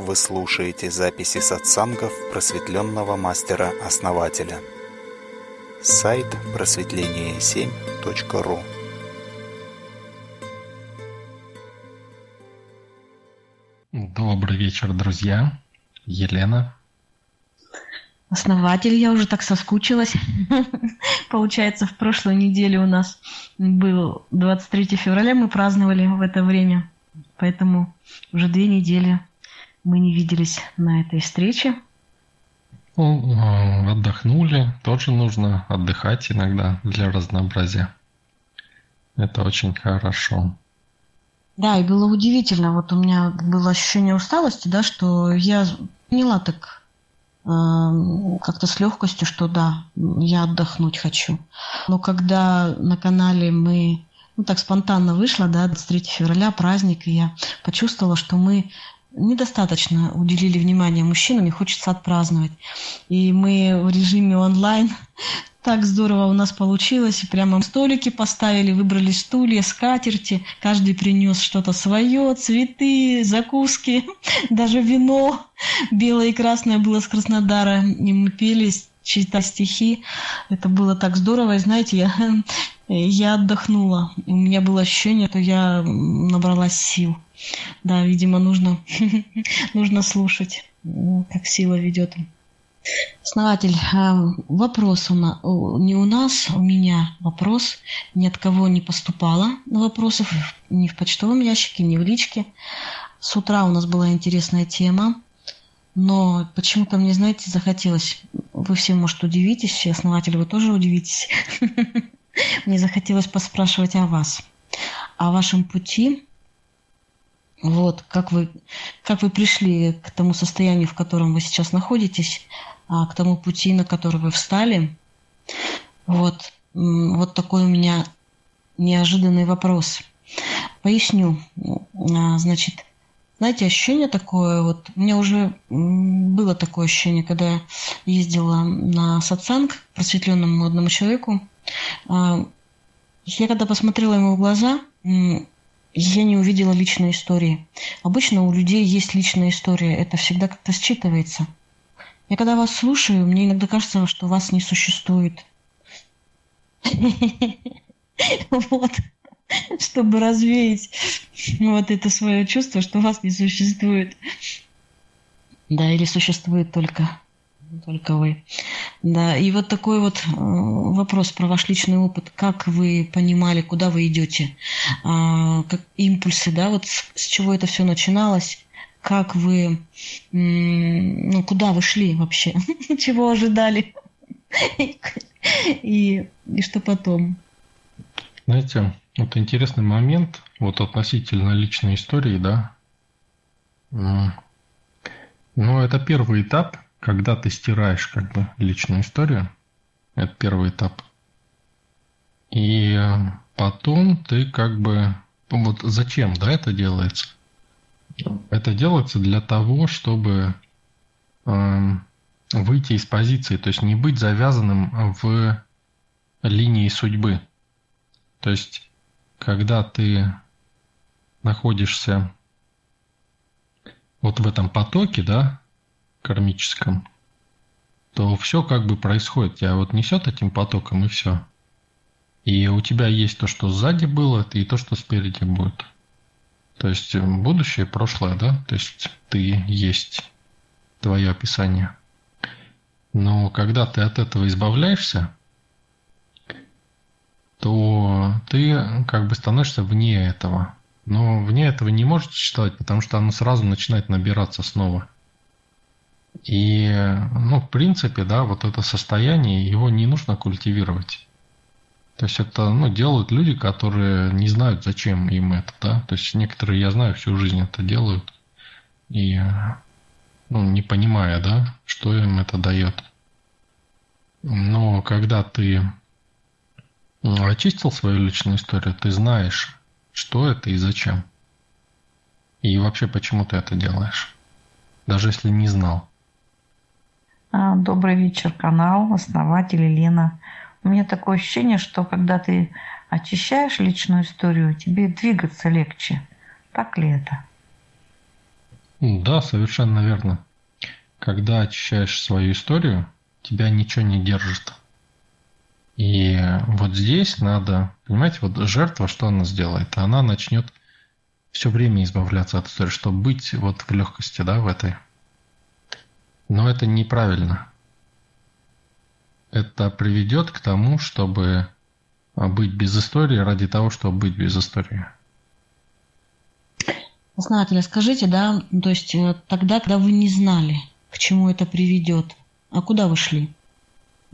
Вы слушаете записи сатсангов просветленного мастера-основателя. Сайт просветление7.ру Добрый вечер, друзья. Елена. Основатель, я уже так соскучилась. Получается, в прошлой неделе у нас был 23 февраля, мы праздновали в это время. Поэтому уже две недели мы не виделись на этой встрече. Ну, а, отдохнули. Тоже нужно отдыхать иногда для разнообразия. Это очень хорошо. Да, и было удивительно. Вот у меня было ощущение усталости, да, что я поняла так как-то с легкостью, что да, я отдохнуть хочу. Но когда на канале мы, ну так спонтанно вышло, да, 23 февраля, праздник, и я почувствовала, что мы недостаточно уделили внимания мужчинам, и хочется отпраздновать. И мы в режиме онлайн так здорово у нас получилось. И прямо столики поставили, выбрали стулья, скатерти. Каждый принес что-то свое, цветы, закуски, даже вино белое и красное было с Краснодара. И мы пели, читали стихи. Это было так здорово. И знаете, я, я отдохнула. У меня было ощущение, что я набралась сил. Да, видимо, нужно, нужно слушать, как сила ведет. Основатель, а, вопрос у нас, не у нас, у меня вопрос. Ни от кого не поступало вопросов, ни в почтовом ящике, ни в личке. С утра у нас была интересная тема, но почему-то мне, знаете, захотелось, вы все, может, удивитесь, все основатели, вы тоже удивитесь. Мне захотелось поспрашивать о вас, о вашем пути, вот, как вы, как вы пришли к тому состоянию, в котором вы сейчас находитесь, а, к тому пути, на который вы встали. Вот, вот такой у меня неожиданный вопрос. Поясню. А, значит, знаете, ощущение такое, вот у меня уже было такое ощущение, когда я ездила на сатсанг просветленному молодому человеку. А, я когда посмотрела ему в глаза, я не увидела личной истории. Обычно у людей есть личная история, это всегда как-то считывается. Я когда вас слушаю, мне иногда кажется, что вас не существует. Вот. Чтобы развеять вот это свое чувство, что вас не существует. Да, или существует только только вы. Да, и вот такой вот э, вопрос про ваш личный опыт. Как вы понимали, куда вы идете? А, как импульсы, да, вот с, с чего это все начиналось? Как вы, ну, куда вы шли вообще? Чего ожидали? И, и что потом? Знаете, вот интересный момент, вот относительно личной истории, да. Ну, это первый этап – когда ты стираешь как бы личную историю, это первый этап. И э, потом ты как бы... Вот зачем, да, это делается? Это делается для того, чтобы э, выйти из позиции, то есть не быть завязанным в линии судьбы. То есть, когда ты находишься вот в этом потоке, да, кармическом, то все как бы происходит. Тебя вот несет этим потоком и все. И у тебя есть то, что сзади было, и то, что спереди будет. То есть э, будущее, прошлое, да? То есть ты есть твое описание. Но когда ты от этого избавляешься, то ты как бы становишься вне этого. Но вне этого не может существовать, потому что оно сразу начинает набираться снова. И, ну, в принципе, да, вот это состояние, его не нужно культивировать. То есть это, ну, делают люди, которые не знают, зачем им это, да. То есть некоторые, я знаю, всю жизнь это делают. И, ну, не понимая, да, что им это дает. Но когда ты очистил свою личную историю, ты знаешь, что это и зачем. И вообще, почему ты это делаешь. Даже если не знал. А, добрый вечер, канал, основатель Елена. У меня такое ощущение, что когда ты очищаешь личную историю, тебе двигаться легче. Так ли это? Да, совершенно верно. Когда очищаешь свою историю, тебя ничего не держит. И вот здесь надо, понимаете, вот жертва, что она сделает? Она начнет все время избавляться от истории, чтобы быть вот в легкости, да, в этой. Но это неправильно. Это приведет к тому, чтобы быть без истории ради того, чтобы быть без истории. Знателя, скажите, да, то есть э, тогда, когда вы не знали, к чему это приведет, а куда вы шли?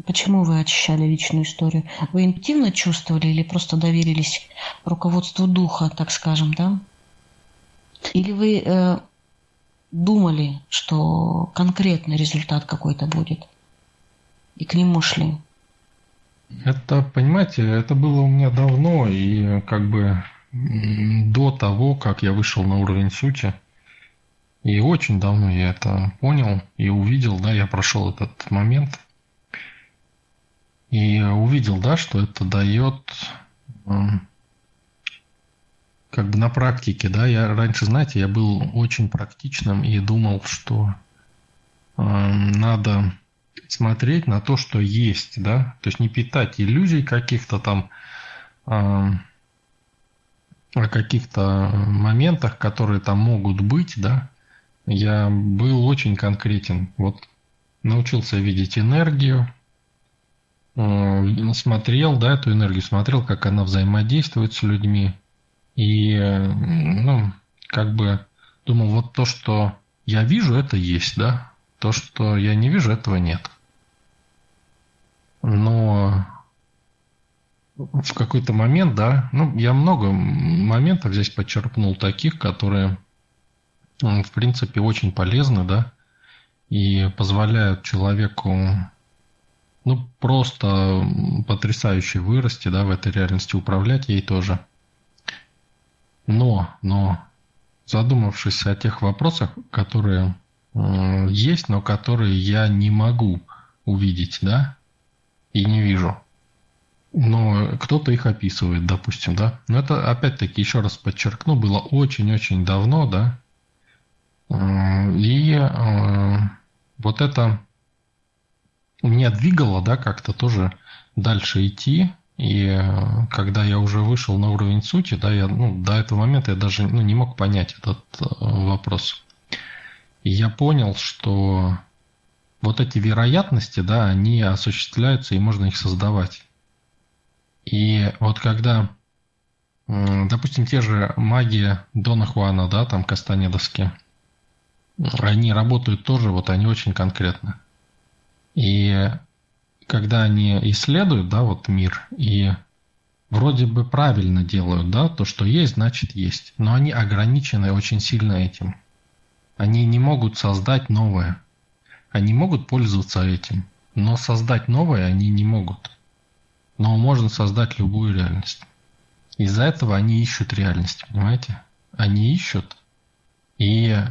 Почему вы очищали личную историю? Вы интуитивно чувствовали или просто доверились руководству духа, так скажем, да? Или вы э, думали, что конкретный результат какой-то будет, и к нему шли? Это, понимаете, это было у меня давно, и как бы до того, как я вышел на уровень сути. И очень давно я это понял и увидел, да, я прошел этот момент. И увидел, да, что это дает как бы на практике, да, я раньше, знаете, я был очень практичным и думал, что э, надо смотреть на то, что есть, да, то есть не питать иллюзий каких-то там, э, о каких-то моментах, которые там могут быть, да, я был очень конкретен. Вот научился видеть энергию, э, смотрел, да, эту энергию, смотрел, как она взаимодействует с людьми. И, ну, как бы думал, вот то, что я вижу, это есть, да. То, что я не вижу, этого нет. Но в какой-то момент, да, ну, я много моментов здесь подчеркнул таких, которые, в принципе, очень полезны, да, и позволяют человеку, ну, просто потрясающе вырасти, да, в этой реальности, управлять ей тоже. Но, но, задумавшись о тех вопросах, которые э, есть, но которые я не могу увидеть, да, и не вижу – но кто-то их описывает, допустим, да. Но это, опять-таки, еще раз подчеркну, было очень-очень давно, да. И э, вот это меня двигало, да, как-то тоже дальше идти. И э, когда я уже вышел на уровень сути, да, я, ну, до этого момента я даже ну, не мог понять этот вопрос. И я понял, что вот эти вероятности, да, они осуществляются и можно их создавать. И вот когда, допустим, те же маги Дона Хуана, да, там Кастанедовские, они работают тоже, вот они очень конкретно. И когда они исследуют, да, вот мир, и вроде бы правильно делают, да, то, что есть, значит есть. Но они ограничены очень сильно этим. Они не могут создать новое. Они могут пользоваться этим, но создать новое они не могут но можно создать любую реальность. Из-за этого они ищут реальность, понимаете? Они ищут и э,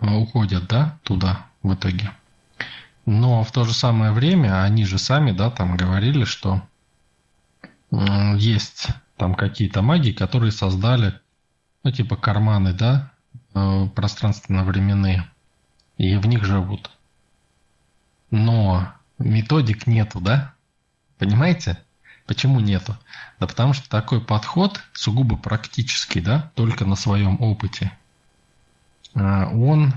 уходят, да, туда в итоге. Но в то же самое время они же сами, да, там говорили, что есть там какие-то маги, которые создали, ну, типа карманы, да, э, пространственно-временные, и в них живут. Но методик нету, да? Понимаете? Почему нету? Да потому что такой подход сугубо практический, да, только на своем опыте, а, он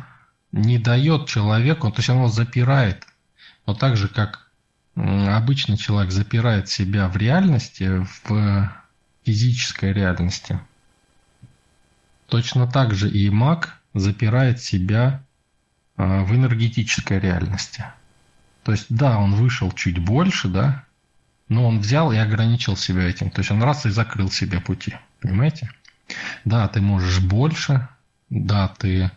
не дает человеку, то есть он его запирает, но так же, как обычный человек запирает себя в реальности, в физической реальности, точно так же и маг запирает себя а, в энергетической реальности. То есть, да, он вышел чуть больше, да, но он взял и ограничил себя этим. То есть он раз и закрыл себе пути. Понимаете? Да, ты можешь больше, да, ты э,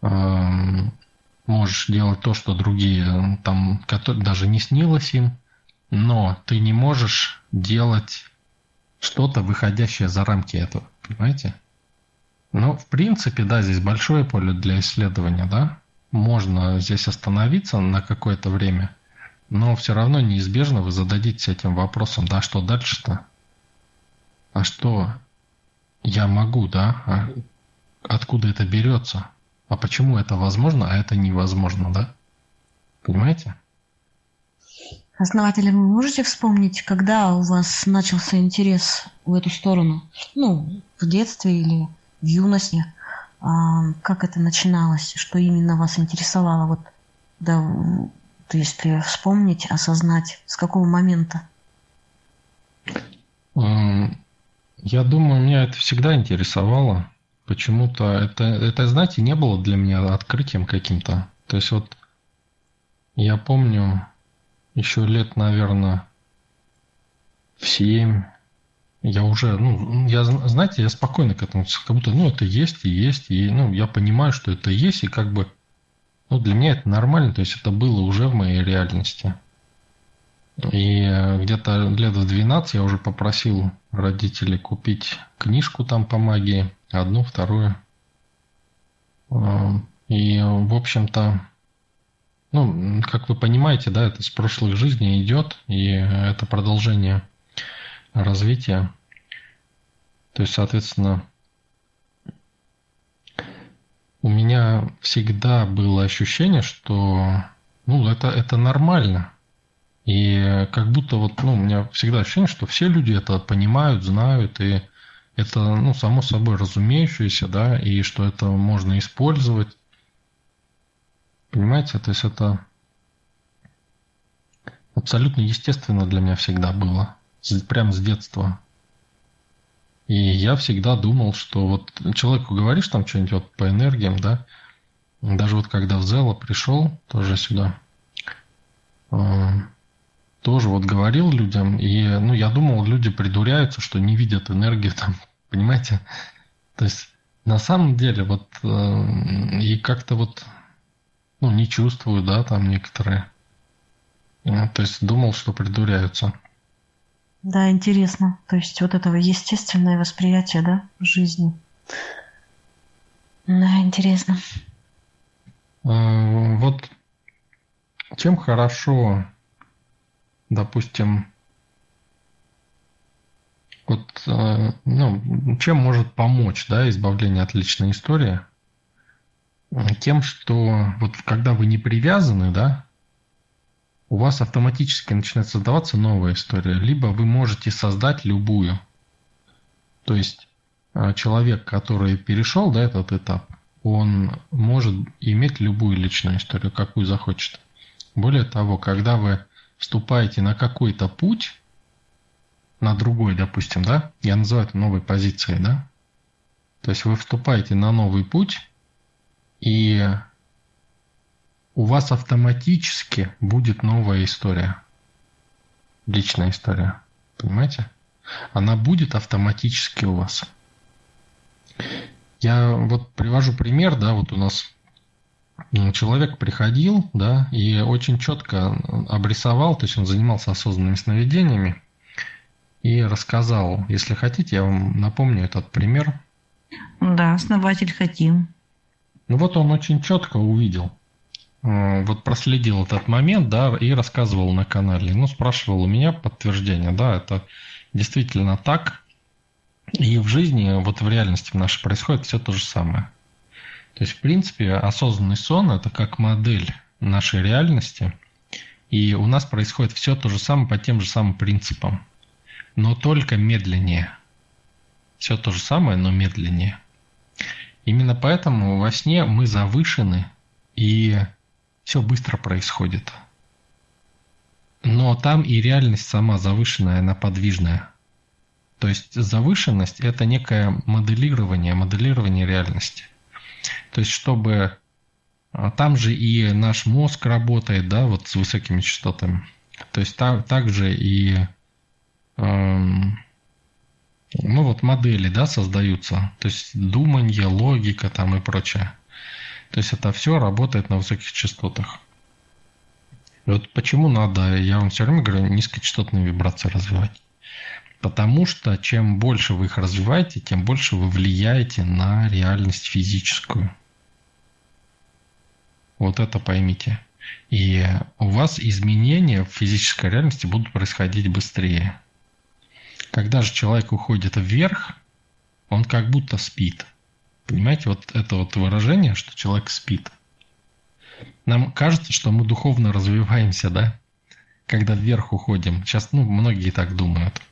можешь делать то, что другие там, которые даже не снилось им, но ты не можешь делать что-то, выходящее за рамки этого. Понимаете? Ну, в принципе, да, здесь большое поле для исследования, да. Можно здесь остановиться на какое-то время – но все равно неизбежно вы зададитесь этим вопросом, да, что дальше-то? А что я могу, да? А откуда это берется? А почему это возможно, а это невозможно, да? Понимаете? Основатели, вы можете вспомнить, когда у вас начался интерес в эту сторону? Ну, в детстве или в юности? А, как это начиналось? Что именно вас интересовало? Вот, да, если вспомнить, осознать, с какого момента? Я думаю, меня это всегда интересовало. Почему-то это, это, знаете, не было для меня открытием каким-то. То есть вот я помню еще лет, наверное, в семь я уже, ну, я, знаете, я спокойно к этому, как будто, ну, это есть и есть, и, ну, я понимаю, что это есть, и как бы, ну, для меня это нормально, то есть это было уже в моей реальности. И э, где-то лет в 12 я уже попросил родителей купить книжку там по магии, одну, вторую. Э, и, в общем-то, ну, как вы понимаете, да, это с прошлых жизней идет, и это продолжение развития. То есть, соответственно, у меня всегда было ощущение, что ну, это, это нормально. И как будто вот, ну, у меня всегда ощущение, что все люди это понимают, знают, и это, ну, само собой разумеющееся, да, и что это можно использовать. Понимаете, то есть это абсолютно естественно для меня всегда было, прям с детства. И я всегда думал, что вот человеку говоришь там что-нибудь вот по энергиям, да, даже вот когда в Зело пришел, тоже сюда, э, тоже вот говорил людям, и, ну, я думал, люди придуряются, что не видят энергию там, понимаете? То есть, на самом деле, вот, э, и как-то вот, ну, не чувствую, да, там некоторые. Э, то есть, думал, что придуряются. Да, интересно. То есть, вот этого естественное восприятие, да, жизни. Да, интересно. Э, вот чем хорошо допустим, вот, э, ну, чем может помочь, да, избавление от личной истории? Тем, что вот когда вы не привязаны, да, у вас автоматически начинает создаваться новая история, либо вы можете создать любую. То есть э, человек, который перешел да, этот этап, он может иметь любую личную историю, какую захочет. Более того, когда вы вступаете на какой-то путь, на другой, допустим, да, я называю это новой позицией, да, то есть вы вступаете на новый путь, и у вас автоматически будет новая история, личная история, понимаете? Она будет автоматически у вас. Я вот привожу пример, да, вот у нас человек приходил, да, и очень четко обрисовал, то есть он занимался осознанными сновидениями и рассказал. Если хотите, я вам напомню этот пример. Да, основатель хотим. Ну вот он очень четко увидел, э, вот проследил этот момент, да, и рассказывал на канале. Ну, спрашивал у меня подтверждение, да, это действительно так. И в жизни, вот в реальности в нашей происходит все то же самое. То есть, в принципе, осознанный сон – это как модель нашей реальности, и у нас происходит все то же самое по тем же самым принципам, но только медленнее. Все то же самое, но медленнее. Именно поэтому во сне мы завышены, и все быстро происходит. Но там и реальность сама завышенная, она подвижная. То есть завышенность – это некое моделирование, моделирование реальности – то есть, чтобы а, там же и наш мозг работает, да, вот с высокими частотами. То есть там также и эм, ну вот модели, да, создаются. То есть думание, логика там и прочее. То есть это все работает на высоких частотах. И вот почему надо, я вам все время говорю, низкочастотные вибрации развивать. Потому что чем больше вы их развиваете, тем больше вы влияете на реальность физическую. Вот это поймите. И у вас изменения в физической реальности будут происходить быстрее. Когда же человек уходит вверх, он как будто спит. Понимаете, вот это вот выражение, что человек спит. Нам кажется, что мы духовно развиваемся, да? Когда вверх уходим. Сейчас, ну, многие так думают.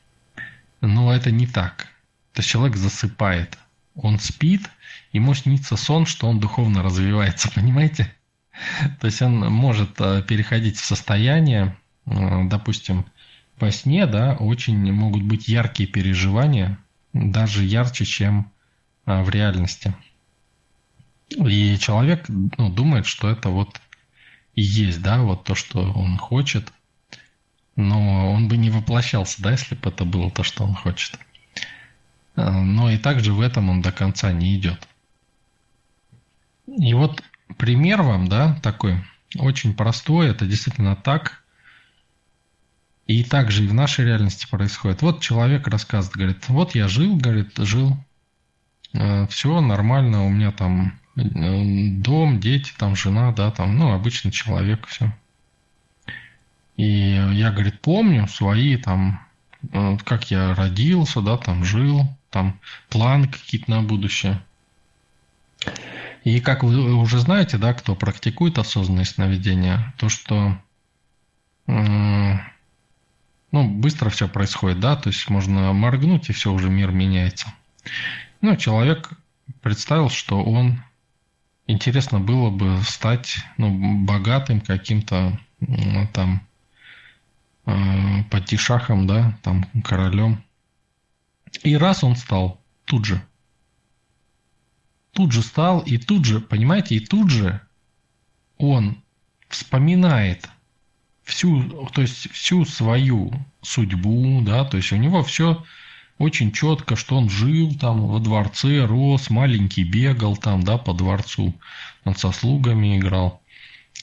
Но это не так. То есть человек засыпает. Он спит, ему снится сон, что он духовно развивается, понимаете? То есть он может э, переходить в состояние, э, допустим, во сне, да, очень могут быть яркие переживания, даже ярче, чем э, в реальности. И человек ну, думает, что это вот и есть, да, вот то, что он хочет, но он бы не воплощался, да, если бы это было то, что он хочет. Но и также в этом он до конца не идет. И вот пример вам, да, такой очень простой, это действительно так. И также и в нашей реальности происходит. Вот человек рассказывает, говорит, вот я жил, говорит, жил, э, все нормально, у меня там э, дом, дети, там жена, да, там, ну, обычный человек, все. И я, говорит, помню свои там, э, как я родился, да, там жил, там планы какие-то на будущее. И как вы уже знаете, да, кто практикует осознанное сновидение, то что ну, быстро все происходит, да, то есть можно моргнуть, и все, уже мир меняется. Ну, человек представил, что он интересно было бы стать ну, богатым каким-то там э, падишахом, да, там королем. И раз он стал тут же – тут же стал, и тут же, понимаете, и тут же он вспоминает всю, то есть всю свою судьбу, да, то есть у него все очень четко, что он жил там во дворце, рос, маленький бегал там, да, по дворцу, он со слугами играл.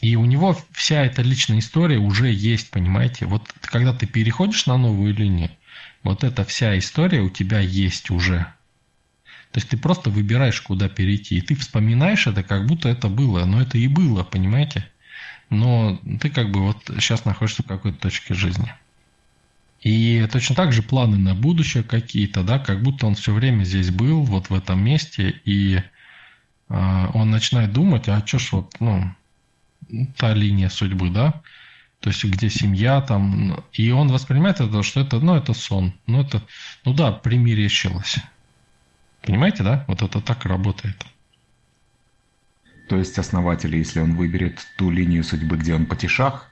И у него вся эта личная история уже есть, понимаете? Вот когда ты переходишь на новую линию, вот эта вся история у тебя есть уже. То есть ты просто выбираешь, куда перейти. И ты вспоминаешь это, как будто это было. Но это и было, понимаете? Но ты как бы вот сейчас находишься в какой-то точке жизни. И точно так же планы на будущее какие-то, да, как будто он все время здесь был, вот в этом месте, и э, он начинает думать, а что ж вот, ну, та линия судьбы, да, то есть где семья там, и он воспринимает это, что это, ну, это сон, ну, это, ну да, примерещилось. Понимаете, да? Вот это так работает. То есть основатель, если он выберет ту линию судьбы, где он потешах,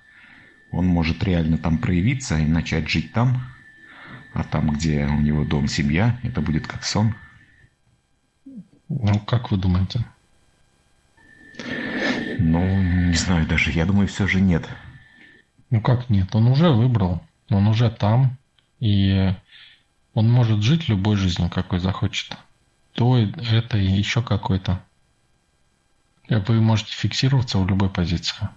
он может реально там проявиться и начать жить там, а там, где у него дом, семья, это будет как сон. Ну, как вы думаете? Ну, не знаю даже. Я думаю, все же нет. Ну как нет? Он уже выбрал. Он уже там. И он может жить любой жизнью, какой захочет то, это и еще какой-то. Вы можете фиксироваться в любой позиции.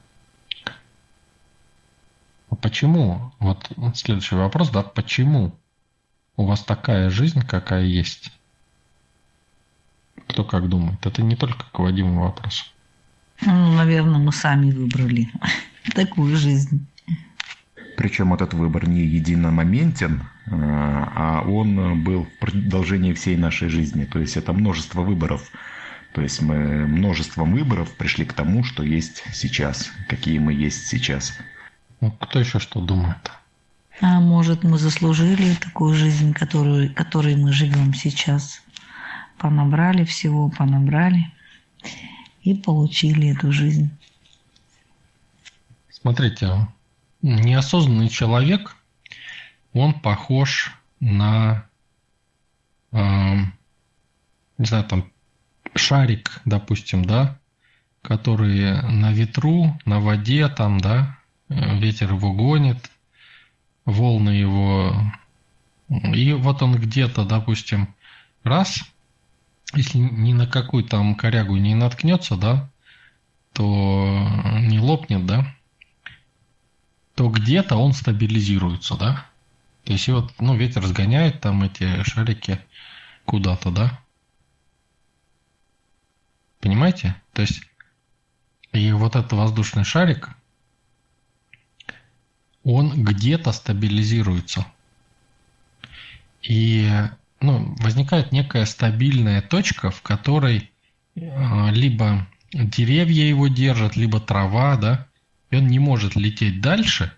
А почему? Вот следующий вопрос, да, почему у вас такая жизнь, какая есть? Кто как думает? Это не только к Вадиму вопрос. Ну, наверное, мы сами выбрали такую жизнь. Причем этот выбор не единомоментен, э, а он был в продолжении всей нашей жизни. То есть это множество выборов. То есть мы множеством выборов пришли к тому, что есть сейчас, какие мы есть сейчас. Ну, кто еще что думает? А может, мы заслужили такую жизнь, которую, которой мы живем сейчас. Понабрали всего, понабрали и получили эту жизнь. Смотрите, неосознанный человек, он похож на, э, не знаю, там, шарик, допустим, да, который на ветру, на воде, там, да, ветер его гонит, волны его... И вот он где-то, допустим, раз, если ни на какую там корягу не наткнется, да, то не лопнет, да, то где-то он стабилизируется, да? То есть вот, ну, ветер разгоняет там эти шарики куда-то, да? Понимаете? То есть и вот этот воздушный шарик, он где-то стабилизируется. И ну, возникает некая стабильная точка, в которой э, либо деревья его держат, либо трава, да, и он не может лететь дальше,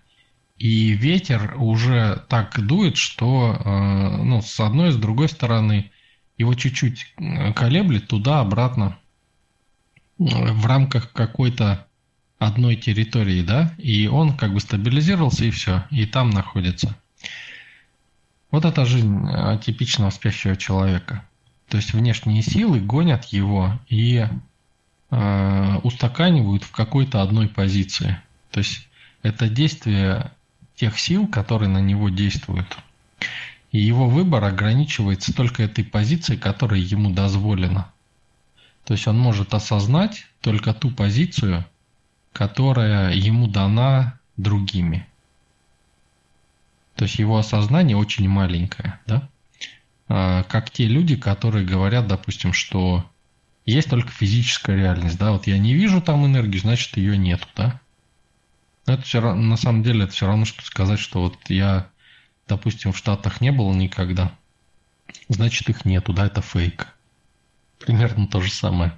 и ветер уже так дует, что э, ну, с одной и с другой стороны его чуть-чуть колеблет туда-обратно в рамках какой-то одной территории, да, и он как бы стабилизировался и все, и там находится. Вот это жизнь типичного спящего человека. То есть внешние силы гонят его и э, устаканивают в какой-то одной позиции. То есть это действие тех сил, которые на него действуют. И его выбор ограничивается только этой позицией, которая ему дозволена. То есть он может осознать только ту позицию, которая ему дана другими. То есть его осознание очень маленькое, да? А, как те люди, которые говорят, допустим, что есть только физическая реальность, да, вот я не вижу там энергию, значит ее нету, да. Это все на самом деле это все равно, что сказать, что вот я, допустим, в Штатах не был никогда, значит их нету, да, это фейк. Примерно то же самое.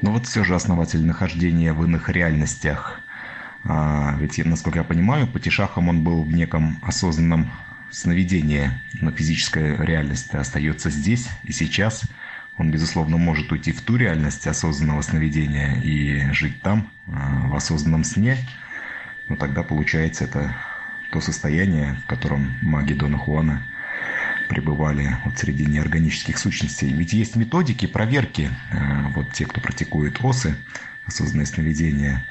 Но вот все же основатель нахождения в иных реальностях. А, ведь, насколько я понимаю, Патишахом он был в неком осознанном сновидении, но физическая реальность остается здесь и сейчас. Он, безусловно, может уйти в ту реальность осознанного сновидения и жить там, а, в осознанном сне. Но тогда получается это то состояние, в котором маги Дона Хуана – пребывали вот среди неорганических сущностей. Ведь есть методики проверки, э, вот те, кто практикует ОСы, осознанное сновидение,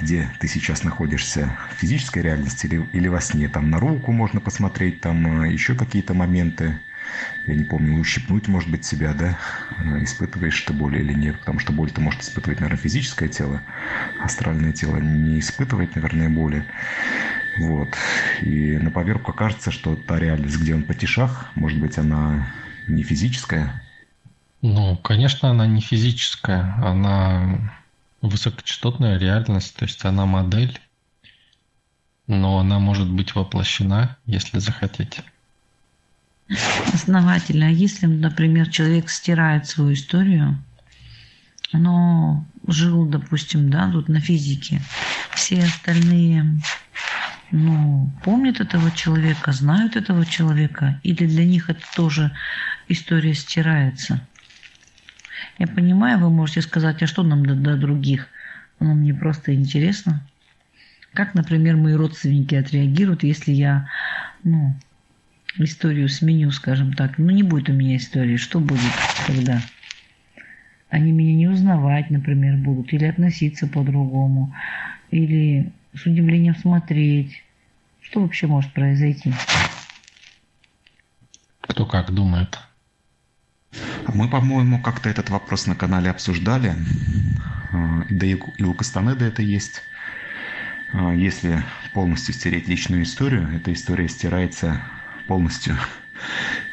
где ты сейчас находишься в физической реальности или, или во сне. Там на руку можно посмотреть, там э, еще какие-то моменты. Я не помню, ущипнуть, может быть, себя, да? Э, испытываешь ты боль или нет? Потому что боль ты может испытывать, наверное, физическое тело. Астральное тело не испытывает, наверное, боли. Вот. И на поверку кажется, что та реальность, где он потешах, может быть, она не физическая. Ну, конечно, она не физическая, она высокочастотная реальность, то есть она модель, но она может быть воплощена, если захотите. Основательно. А если, например, человек стирает свою историю, но жил, допустим, да, тут на физике, все остальные ну, помнят этого человека, знают этого человека, или для них это тоже история стирается. Я понимаю, вы можете сказать, а что нам до, до других? Но мне просто интересно. Как, например, мои родственники отреагируют, если я, ну, историю сменю, скажем так. Ну, не будет у меня истории. Что будет тогда? Они меня не узнавать, например, будут, или относиться по-другому, или с удивлением смотреть. Что вообще может произойти? Кто как думает? Мы, по-моему, как-то этот вопрос на канале обсуждали. А, да и у Кастанеда это есть. А, если полностью стереть личную историю, эта история стирается полностью.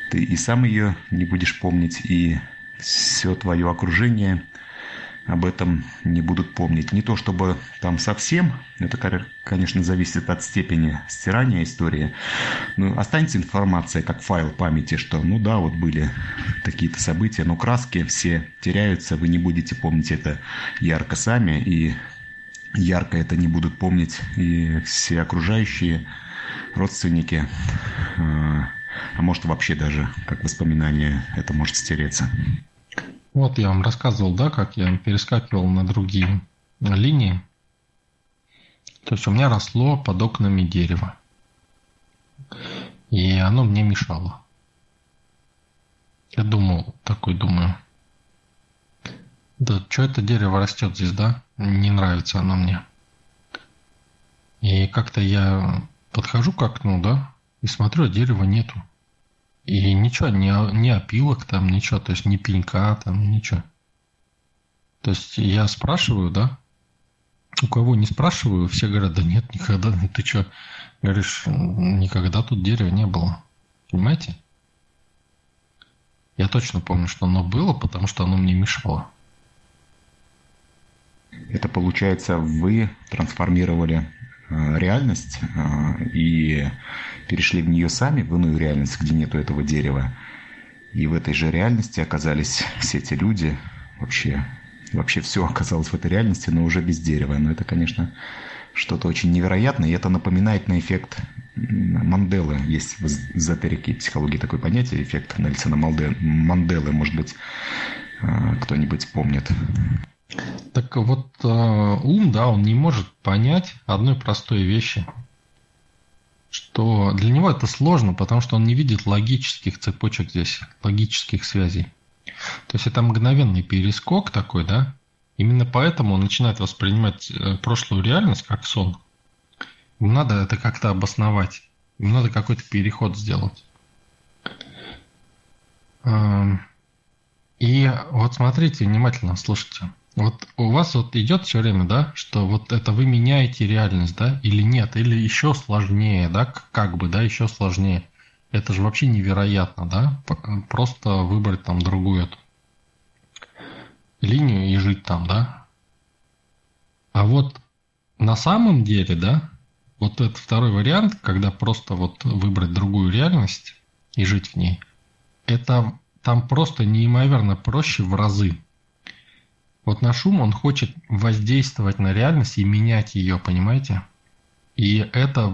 Ты и сам ее не будешь помнить, и все твое окружение об этом не будут помнить. Не то чтобы там совсем, это, конечно, зависит от степени стирания истории, но останется информация как файл памяти, что ну да, вот были такие-то события, но краски все теряются, вы не будете помнить это ярко сами, и ярко это не будут помнить и все окружающие родственники, а, а может вообще даже как воспоминание это может стереться. Вот я вам рассказывал, да, как я перескакивал на другие линии. То есть у меня росло под окнами дерево. И оно мне мешало. Я думал, такой думаю, да что это дерево растет здесь, да? Не нравится оно мне. И как-то я подхожу к окну, да, и смотрю, а дерева нету. И ничего, не, не опилок там, ничего, то есть не пенька там, ничего. То есть я спрашиваю, да, у кого не спрашиваю, все говорят, да нет, никогда, ты что, говоришь, никогда тут дерева не было. Понимаете? Я точно помню, что оно было, потому что оно мне мешало. Это получается, вы трансформировали э, реальность э, и перешли в нее сами, в иную реальность, где нету этого дерева. И в этой же реальности оказались все эти люди, вообще, вообще все оказалось в этой реальности, но уже без дерева. Но это, конечно, что-то очень невероятное, и это напоминает на эффект Манделы. Есть в эзотерике психологии такое понятие, эффект Нельсона Манделы, может быть, э, кто-нибудь помнит. Так вот, э, ум, да, он не может понять одной простой вещи, что для него это сложно, потому что он не видит логических цепочек здесь, логических связей. То есть это мгновенный перескок такой, да, Именно поэтому он начинает воспринимать э, прошлую реальность как сон. Ему надо это как-то обосновать. Ему надо какой-то переход сделать. Эм, и вот смотрите внимательно, слушайте. Вот у вас вот идет все время, да, что вот это вы меняете реальность, да, или нет, или еще сложнее, да, как бы, да, еще сложнее. Это же вообще невероятно, да, просто выбрать там другую эту линию и жить там, да? А вот на самом деле, да, вот этот второй вариант, когда просто вот выбрать другую реальность и жить в ней, это там просто неимоверно проще в разы. Вот наш ум, он хочет воздействовать на реальность и менять ее, понимаете? И это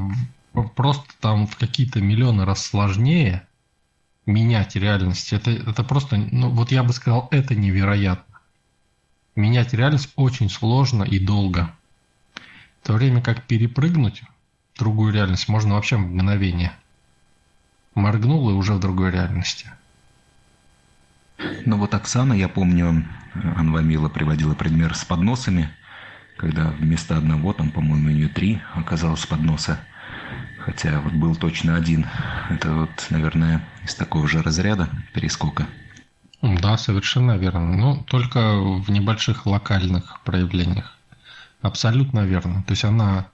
просто там в какие-то миллионы раз сложнее менять реальность. Это, это просто, ну вот я бы сказал, это невероятно менять реальность очень сложно и долго. В то время как перепрыгнуть в другую реальность можно вообще в мгновение. Моргнул и уже в другой реальности. Ну вот Оксана, я помню, Анвамила приводила пример с подносами, когда вместо одного, там, по-моему, у нее три оказалось подноса. Хотя вот был точно один. Это вот, наверное, из такого же разряда перескока. Да, совершенно верно. Ну, только в небольших локальных проявлениях. Абсолютно верно. То есть она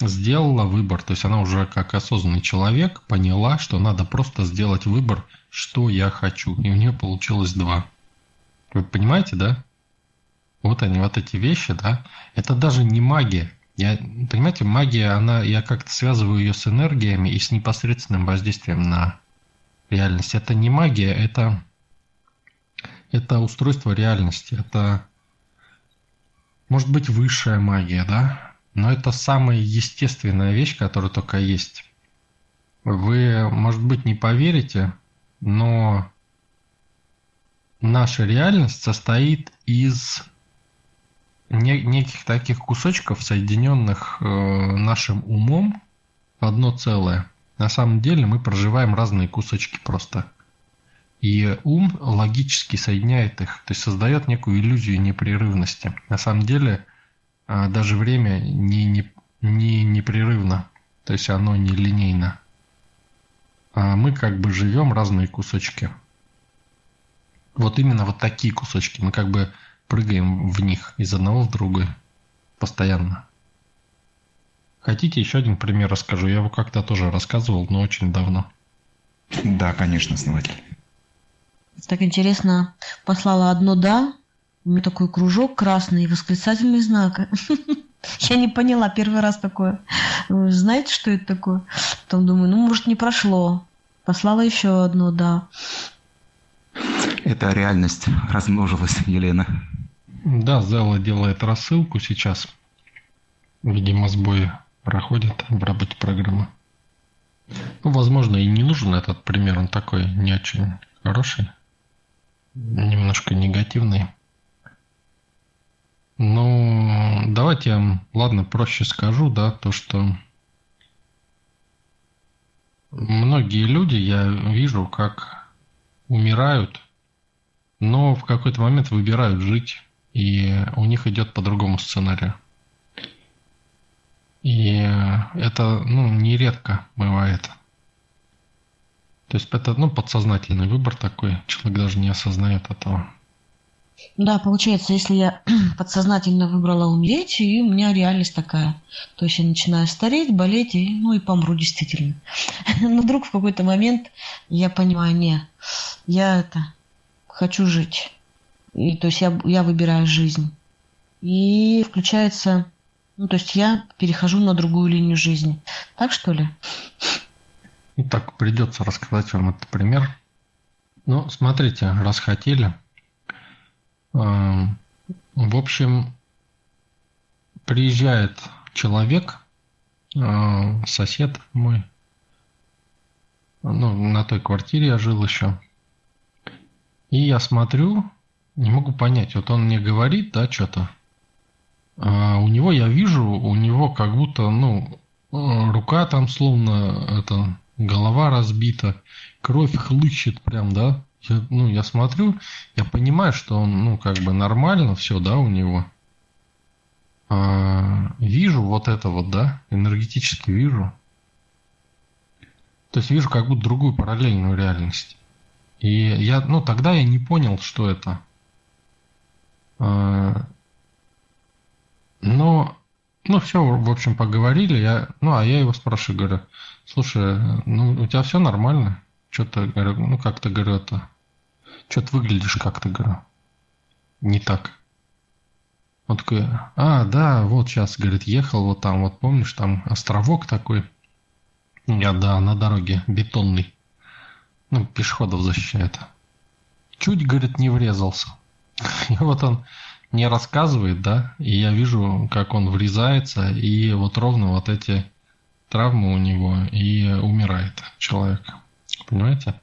сделала выбор, то есть она уже как осознанный человек поняла, что надо просто сделать выбор, что я хочу. И у нее получилось два. Вы понимаете, да? Вот они, вот эти вещи, да? Это даже не магия. Я, понимаете, магия, она, я как-то связываю ее с энергиями и с непосредственным воздействием на реальность. Это не магия, это это устройство реальности, это может быть высшая магия, да, но это самая естественная вещь, которая только есть. Вы, может быть, не поверите, но наша реальность состоит из не, неких таких кусочков, соединенных э, нашим умом в одно целое. На самом деле мы проживаем разные кусочки просто. И ум логически соединяет их, то есть создает некую иллюзию непрерывности. На самом деле а, даже время не, не, не непрерывно, то есть оно не линейно. А мы как бы живем разные кусочки. Вот именно вот такие кусочки. Мы как бы прыгаем в них из одного в другой постоянно. Хотите еще один пример расскажу? Я его как-то тоже рассказывал, но очень давно. Да, конечно, основатель. Так интересно, послала одно «да», у меня такой кружок красный и восклицательный знак. Я не поняла первый раз такое. Знаете, что это такое? Потом думаю, ну, может, не прошло. Послала еще одно «да». Это реальность размножилась, Елена. Да, Зела делает рассылку сейчас. Видимо, сбои проходят в работе программы. Ну, возможно, и не нужен этот пример, он такой не очень хороший немножко негативный. Ну, давайте я, ладно, проще скажу, да, то, что многие люди, я вижу, как умирают, но в какой-то момент выбирают жить, и у них идет по другому сценарию. И это, ну, нередко бывает. То есть это ну, подсознательный выбор такой, человек даже не осознает этого. Да, получается, если я подсознательно выбрала умереть, и у меня реальность такая. То есть я начинаю стареть, болеть, и, ну и помру действительно. Но вдруг в какой-то момент я понимаю, не, я это хочу жить. И, то есть я, я выбираю жизнь. И включается, ну то есть я перехожу на другую линию жизни. Так что ли? Так придется рассказать вам этот пример. Ну, смотрите, раз хотели. В общем, приезжает человек, сосед мой, ну, на той квартире я жил еще. И я смотрю, не могу понять, вот он мне говорит, да, что-то. А у него я вижу, у него как будто, ну, рука там словно, это, голова разбита, кровь хлыщет прям, да. Я, ну, я смотрю, я понимаю, что он, ну, как бы нормально все, да, у него. А, вижу вот это вот, да, энергетически вижу. То есть вижу как будто другую параллельную реальность. И я, ну, тогда я не понял, что это. А, но, ну, все, в общем, поговорили. Я, ну, а я его спрашиваю, говорю, слушай, ну, у тебя все нормально? Что-то, говорю, ну, как-то, говорю, это... Что-то выглядишь как-то, говорю. Не так. Он такой, а, да, вот сейчас, говорит, ехал вот там, вот помнишь, там островок такой. Я, да, на дороге бетонный. Ну, пешеходов защищает. Чуть, говорит, не врезался. И вот он не рассказывает, да, и я вижу, как он врезается, и вот ровно вот эти травмы у него, и умирает человек. Понимаете?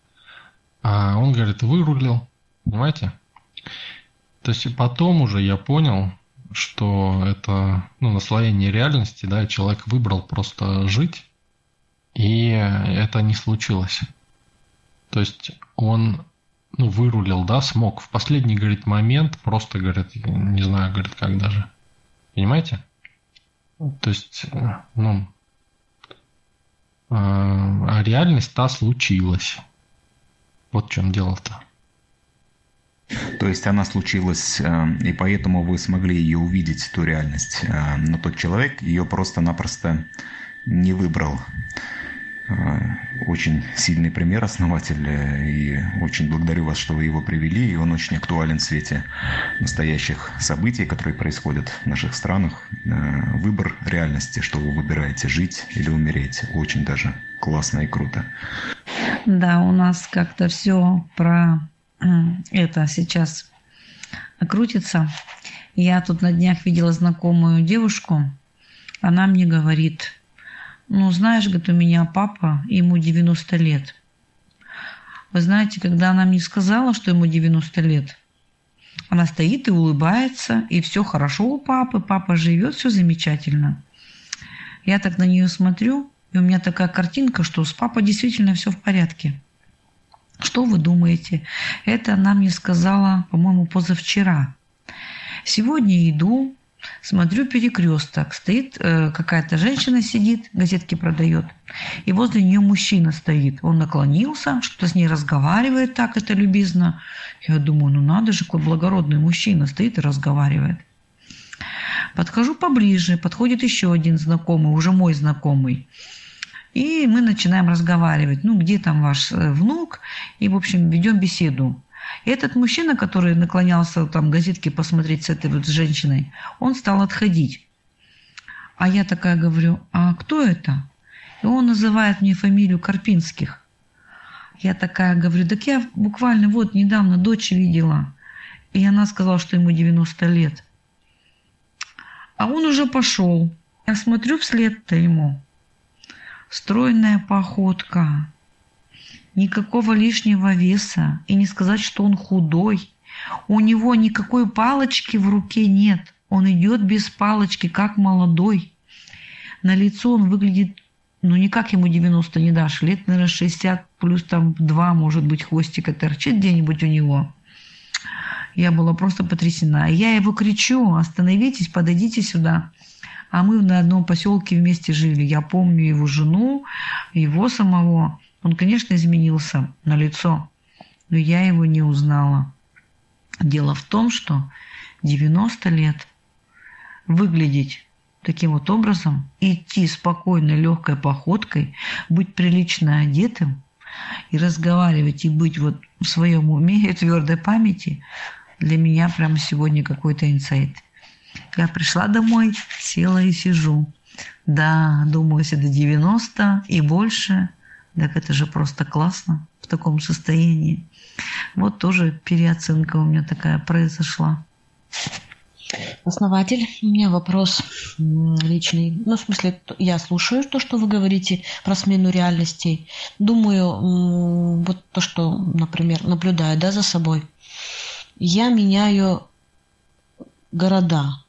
А он, говорит, вырулил. Понимаете? То есть потом уже я понял, что это ну, наслоение реальности, да, человек выбрал просто жить, и это не случилось. То есть он ну, вырулил, да, смог. В последний, говорит, момент просто, говорит, не знаю, говорит, как даже. Понимаете? То есть, ну, а реальность та случилась. Вот в чем дело-то. То есть она случилась, э, и поэтому вы смогли ее увидеть, ту реальность. Э, но тот человек ее просто-напросто не выбрал. Э, очень сильный пример основатель, и очень благодарю вас, что вы его привели, и он очень актуален в свете настоящих событий, которые происходят в наших странах. Э, выбор реальности, что вы выбираете, жить или умереть, очень даже классно и круто. Да, у нас как-то все про это сейчас крутится. Я тут на днях видела знакомую девушку, она мне говорит, ну, знаешь, говорит, у меня папа, ему 90 лет. Вы знаете, когда она мне сказала, что ему 90 лет, она стоит и улыбается, и все хорошо у папы, папа живет, все замечательно. Я так на нее смотрю, и у меня такая картинка, что с папой действительно все в порядке. Что вы думаете? Это она мне сказала, по-моему, позавчера. Сегодня иду, Смотрю перекресток. Стоит э, какая-то женщина сидит, газетки продает. И возле нее мужчина стоит. Он наклонился, что-то с ней разговаривает так это любезно. Я думаю, ну надо же, какой благородный мужчина стоит и разговаривает. Подхожу поближе, подходит еще один знакомый, уже мой знакомый. И мы начинаем разговаривать. Ну, где там ваш э, внук? И, в общем, ведем беседу. И этот мужчина, который наклонялся там газетки посмотреть с этой вот женщиной, он стал отходить. А я такая говорю, а кто это? И он называет мне фамилию Карпинских. Я такая говорю, так я буквально вот недавно дочь видела. И она сказала, что ему 90 лет. А он уже пошел. Я смотрю вслед-то ему. Стройная походка, никакого лишнего веса, и не сказать, что он худой. У него никакой палочки в руке нет. Он идет без палочки, как молодой. На лицо он выглядит, ну никак ему 90 не дашь, лет, наверное, 60, плюс там 2, может быть, хвостика торчит где-нибудь у него. Я была просто потрясена. Я его кричу, остановитесь, подойдите сюда. А мы на одном поселке вместе жили. Я помню его жену, его самого. Он, конечно, изменился на лицо, но я его не узнала. Дело в том, что 90 лет выглядеть таким вот образом, идти спокойной, легкой походкой, быть прилично одетым и разговаривать, и быть вот в своем уме и твердой памяти, для меня прямо сегодня какой-то инсайт. Я пришла домой, села и сижу. Да, думаю, если до 90 и больше, так это же просто классно. в таком состоянии. Вот тоже переоценка у меня такая произошла. Основатель, у меня вопрос личный. Ну, в смысле, я слушаю то, что вы говорите про смену реальностей. Думаю, вот то, что, например, наблюдаю да, за собой. Я меняю города,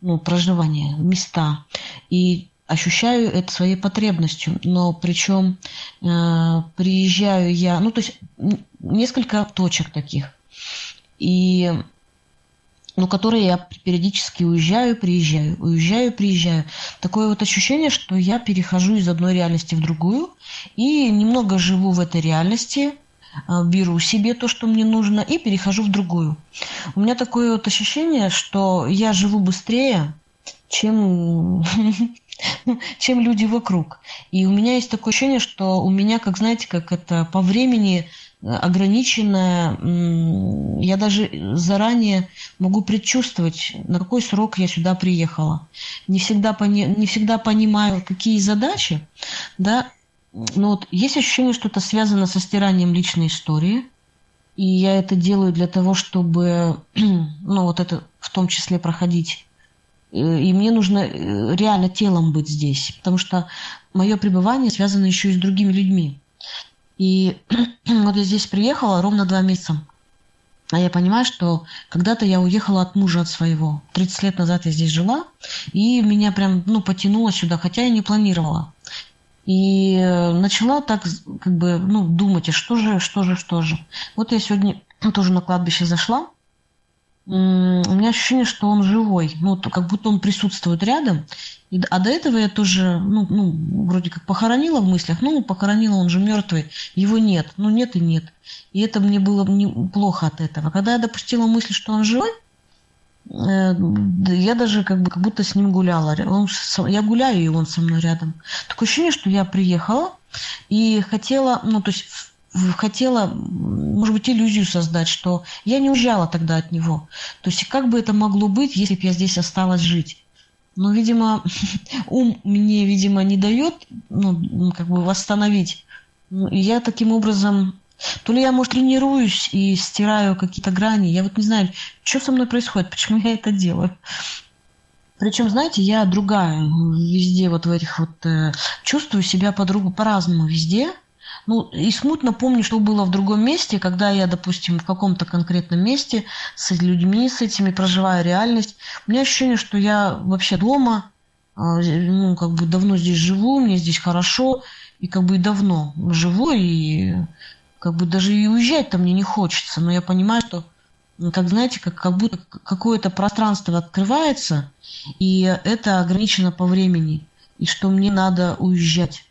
ну, проживание, места. И ощущаю это своей потребностью. Но причем э, приезжаю я, ну, то есть несколько точек таких. И но которые я периодически уезжаю, приезжаю, уезжаю, приезжаю. Такое вот ощущение, что я перехожу из одной реальности в другую и немного живу в этой реальности, а, беру себе то, что мне нужно, и перехожу в другую. У меня такое вот ощущение, что я живу быстрее, чем, чем люди вокруг. И у меня есть такое ощущение, что у меня, как знаете, как это по времени ограниченная. Я даже заранее могу предчувствовать, на какой срок я сюда приехала. Не всегда, пони, не всегда понимаю, какие задачи, да, но вот есть ощущение, что это связано со стиранием личной истории, и я это делаю для того, чтобы, ну, вот это в том числе проходить. И мне нужно э, реально телом быть здесь, потому что мое пребывание связано еще и с другими людьми. И вот я здесь приехала ровно два месяца. А я понимаю, что когда-то я уехала от мужа от своего. 30 лет назад я здесь жила, и меня прям, ну, потянуло сюда, хотя я не планировала. И начала так, как бы, ну, думать, а что же, что же, что же. Вот я сегодня тоже на кладбище зашла, у меня ощущение, что он живой, ну, как будто он присутствует рядом. И, а до этого я тоже, ну, ну, вроде как похоронила в мыслях, ну, похоронила, он же мертвый, его нет, ну, нет и нет. И это мне было плохо от этого. Когда я допустила мысль, что он живой, э, я даже как, бы, как будто с ним гуляла. Он, я гуляю, и он со мной рядом. Такое ощущение, что я приехала и хотела, ну, то есть хотела, может быть, иллюзию создать, что я не уезжала тогда от него. То есть как бы это могло быть, если бы я здесь осталась жить? Но, видимо, ум мне, видимо, не дает ну, как бы восстановить. Ну, и я таким образом... То ли я, может, тренируюсь и стираю какие-то грани. Я вот не знаю, что со мной происходит, почему я это делаю. Причем, знаете, я другая везде, вот в этих вот... Э, чувствую себя по-другому, по-разному везде. Ну, и смутно помню, что было в другом месте, когда я, допустим, в каком-то конкретном месте с людьми, с этими проживаю реальность. У меня ощущение, что я вообще дома, а, ну, как бы давно здесь живу, мне здесь хорошо, и как бы давно живу, и как бы даже и уезжать-то мне не хочется. Но я понимаю, что как знаете, как, как будто какое-то пространство открывается, и это ограничено по времени, и что мне надо уезжать.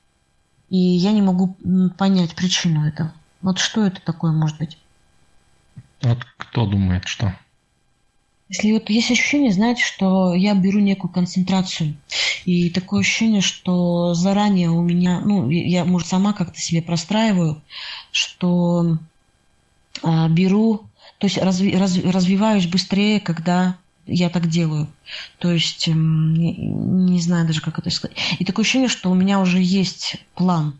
И я не могу понять причину этого. Вот что это такое может быть? Вот кто думает, что? Если вот есть ощущение, знаете, что я беру некую концентрацию, и такое ощущение, что заранее у меня, ну, я, может, сама как-то себе простраиваю, что э, беру, то есть разви, раз, развиваюсь быстрее, когда я так делаю. То есть, не, знаю даже, как это сказать. И такое ощущение, что у меня уже есть план,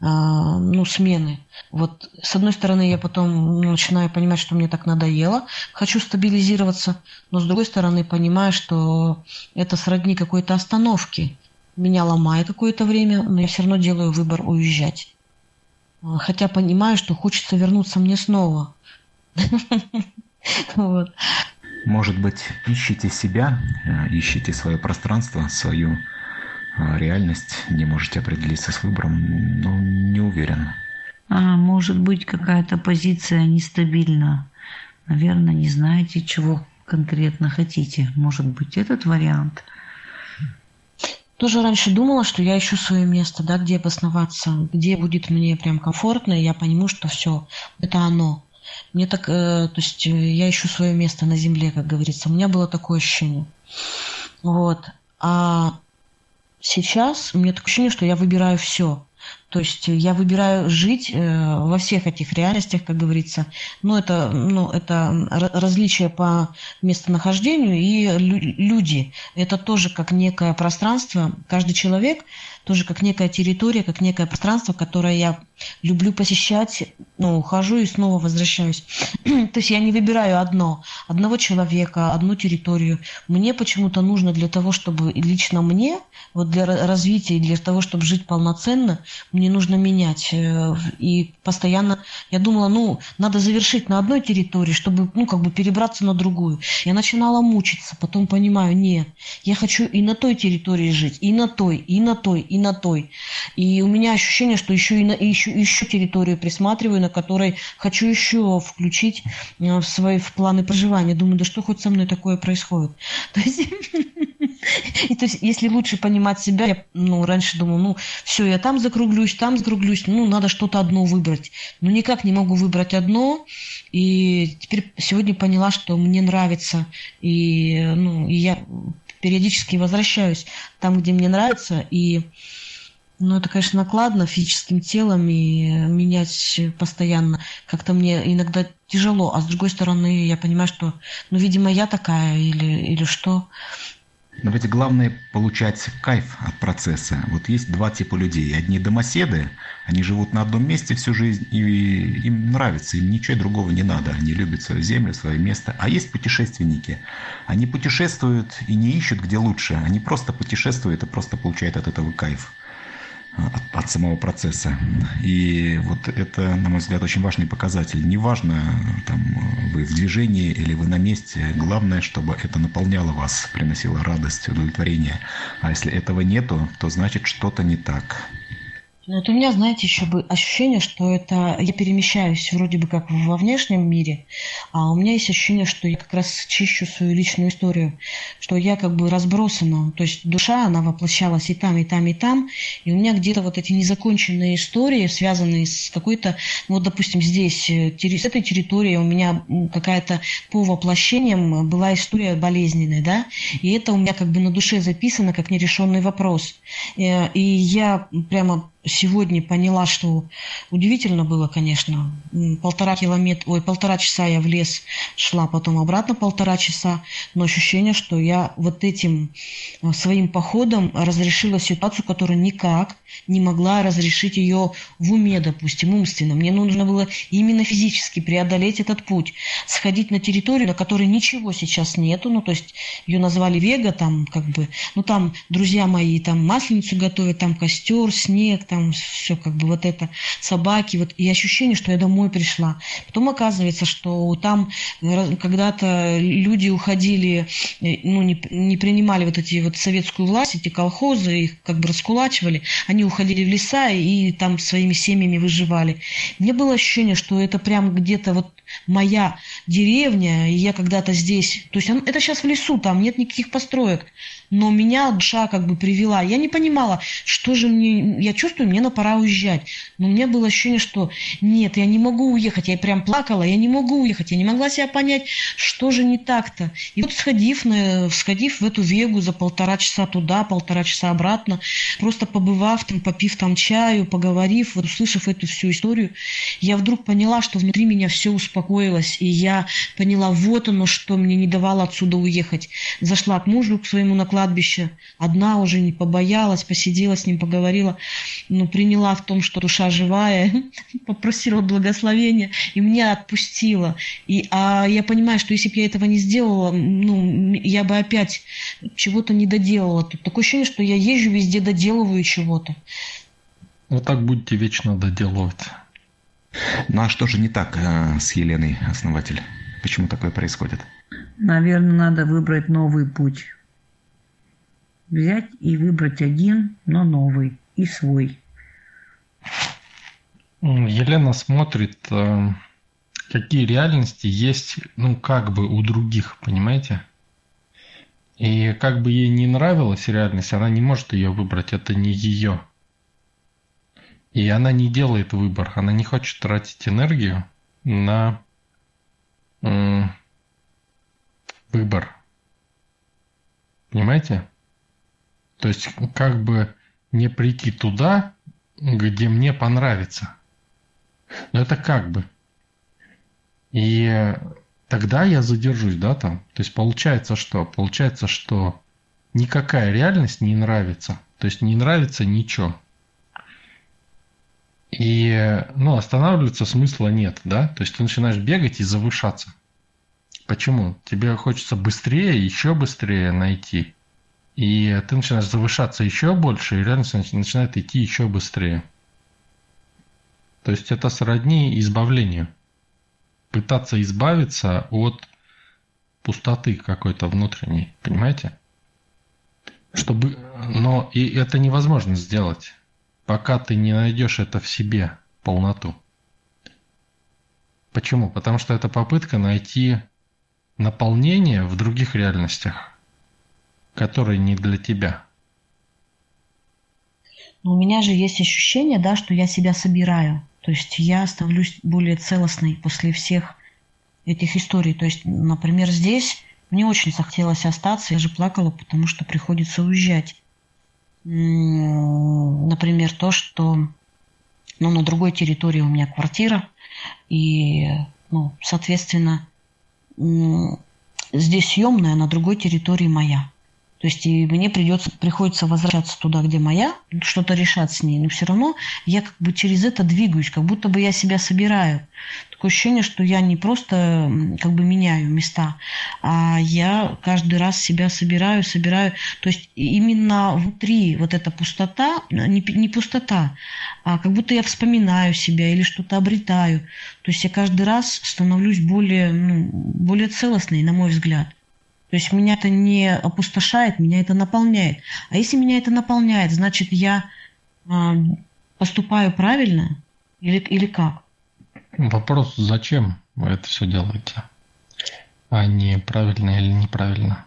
а, ну, смены. Вот с одной стороны, я потом начинаю понимать, что мне так надоело, хочу стабилизироваться, но с другой стороны, понимаю, что это сродни какой-то остановки. Меня ломает какое-то время, но я все равно делаю выбор уезжать. Хотя понимаю, что хочется вернуться мне снова. Вот. Может быть, ищите себя, э, ищите свое пространство, свою э, реальность, не можете определиться с выбором, но не уверен. А может быть, какая-то позиция нестабильна. Наверное, не знаете, чего конкретно хотите. Может быть, этот вариант. Тоже раньше думала, что я ищу свое место, да, где обосноваться, где будет мне прям комфортно, и я пойму, что все, это оно. Мне так, э, то есть э, я ищу свое место на земле, как говорится. У меня было такое ощущение. Вот. А сейчас у меня такое ощущение, что я выбираю все. То есть я выбираю жить э, во всех этих реальностях, как говорится. Но это, ну, это различие по местонахождению и люди. Это тоже как некое пространство. Каждый человек тоже как некая территория, как некое пространство, которое я люблю посещать, ну, ухожу и снова возвращаюсь. То есть я не выбираю одно, одного человека, одну территорию. Мне почему-то нужно для того, чтобы лично мне, вот для развития, для того, чтобы жить полноценно, мне нужно менять. Э, и постоянно я думала, ну, надо завершить на одной территории, чтобы, ну, как бы перебраться на другую. Я начинала мучиться, потом понимаю, нет, я хочу и на той территории жить, и на той, и на той, и на той. И у меня ощущение, что еще и на, еще, еще территорию присматриваю, на которой хочу еще включить э, в свои в планы проживания. Думаю, да что хоть со мной такое происходит. То есть, если лучше понимать себя, я ну, раньше думала, ну, все, я там закруглюсь, там закруглюсь, ну, надо что-то одно выбрать. Но никак не могу выбрать одно, и теперь сегодня поняла, что мне нравится, и, ну, и я периодически возвращаюсь там, где мне нравится, и ну, это, конечно, накладно физическим телом и менять постоянно. Как-то мне иногда тяжело, а с другой стороны, я понимаю, что, ну, видимо, я такая или, или что. Но ведь главное получать кайф от процесса. Вот есть два типа людей. Одни домоседы, они живут на одном месте всю жизнь, и им нравится, им ничего другого не надо. Они любят свою землю, свое место. А есть путешественники. Они путешествуют и не ищут, где лучше. Они просто путешествуют и просто получают от этого кайф от, от самого процесса. И вот это, на мой взгляд, очень важный показатель. Неважно, там, вы в движении или вы на месте, главное, чтобы это наполняло вас, приносило радость, удовлетворение. А если этого нету, то значит что-то не так. Ну, вот у меня, знаете, еще бы ощущение, что это я перемещаюсь вроде бы как во внешнем мире, а у меня есть ощущение, что я как раз чищу свою личную историю, что я как бы разбросана. То есть душа, она воплощалась и там, и там, и там. И у меня где-то вот эти незаконченные истории, связанные с какой-то, ну, вот, допустим, здесь, э, с этой территории у меня какая-то по воплощениям была история болезненная, да, и это у меня как бы на душе записано как нерешенный вопрос. Э, и я прямо сегодня поняла, что удивительно было, конечно. Полтора километра, ой, полтора часа я в лес шла, потом обратно полтора часа, но ощущение, что я вот этим э, своим походом разрешила ситуацию, которую никак не могла разрешить ее в уме, допустим, умственно. Мне нужно было именно физически преодолеть этот путь, сходить на территорию, на которой ничего сейчас нету, ну, то есть ее назвали Вега, там, как бы, ну, там друзья мои, там масленицу готовят, там костер, снег, там все как бы вот это, собаки, вот, и ощущение, что я домой пришла. Потом оказывается, что там когда-то люди уходили, э, ну, не, не принимали вот эти вот советскую власть, эти колхозы, их как бы раскулачивали, они уходили в леса и там своими семьями выживали. Мне было ощущение, что это прям где-то вот моя деревня, и я когда-то здесь, то есть это сейчас в лесу, там нет никаких построек, но меня душа как бы привела. Я не понимала, что же мне... Я чувствую, мне на пора уезжать. Но у меня было ощущение, что нет, я не могу уехать. Я прям плакала, я не могу уехать. Я не могла себя понять, что же не так-то. И вот сходив, на, сходив в эту Вегу за полтора часа туда, полтора часа обратно, просто побывав там, попив там чаю, поговорив, вот услышав эту всю историю, я вдруг поняла, что внутри меня все успокоилось. И я поняла, вот оно, что мне не давало отсюда уехать. Зашла к мужу, к своему накладу, кладбище. Одна уже не побоялась, посидела с ним, поговорила, но приняла в том, что душа живая, попросила благословения и меня отпустила. И, а я понимаю, что если бы я этого не сделала, ну, я бы опять чего-то не доделала. Тут такое ощущение, что я езжу везде, доделываю чего-то. Вот так будете вечно доделывать. Ну а что же не так э, с Еленой, основатель? Почему такое происходит? Наверное, надо выбрать новый путь взять и выбрать один, но новый и свой. Елена смотрит, э, какие реальности есть, ну, как бы у других, понимаете? И как бы ей не нравилась реальность, она не может ее выбрать, это не ее. И она не делает выбор, она не хочет тратить энергию на выбор. Понимаете? То есть как бы не прийти туда, где мне понравится. Но это как бы. И тогда я задержусь, да, там. То есть получается что? Получается, что никакая реальность не нравится. То есть не нравится ничего. И, ну, останавливаться смысла нет, да? То есть ты начинаешь бегать и завышаться. Почему? Тебе хочется быстрее, еще быстрее найти. И ты начинаешь завышаться еще больше, и реальность начинает идти еще быстрее. То есть это сродни избавлению. Пытаться избавиться от пустоты какой-то внутренней, понимаете? Чтобы, но и это невозможно сделать, пока ты не найдешь это в себе полноту. Почему? Потому что это попытка найти наполнение в других реальностях, которые не для тебя. Но у меня же есть ощущение, да, что я себя собираю. То есть я становлюсь более целостной после всех этих историй. То есть, например, здесь мне очень захотелось остаться, я же плакала, потому что приходится уезжать. Например, то, что ну, на другой территории у меня квартира, и, ну, соответственно, здесь съемная, на другой территории моя. То есть и мне придется, приходится возвращаться туда, где моя, что-то решать с ней. Но все равно я как бы через это двигаюсь, как будто бы я себя собираю. Такое ощущение, что я не просто как бы меняю места, а я каждый раз себя собираю, собираю. То есть именно внутри вот эта пустота, не, не пустота, а как будто я вспоминаю себя или что-то обретаю. То есть я каждый раз становлюсь более, ну, более целостной, на мой взгляд. То есть меня это не опустошает, меня это наполняет. А если меня это наполняет, значит я э, поступаю правильно или, или как? Вопрос, зачем вы это все делаете? А не правильно или неправильно?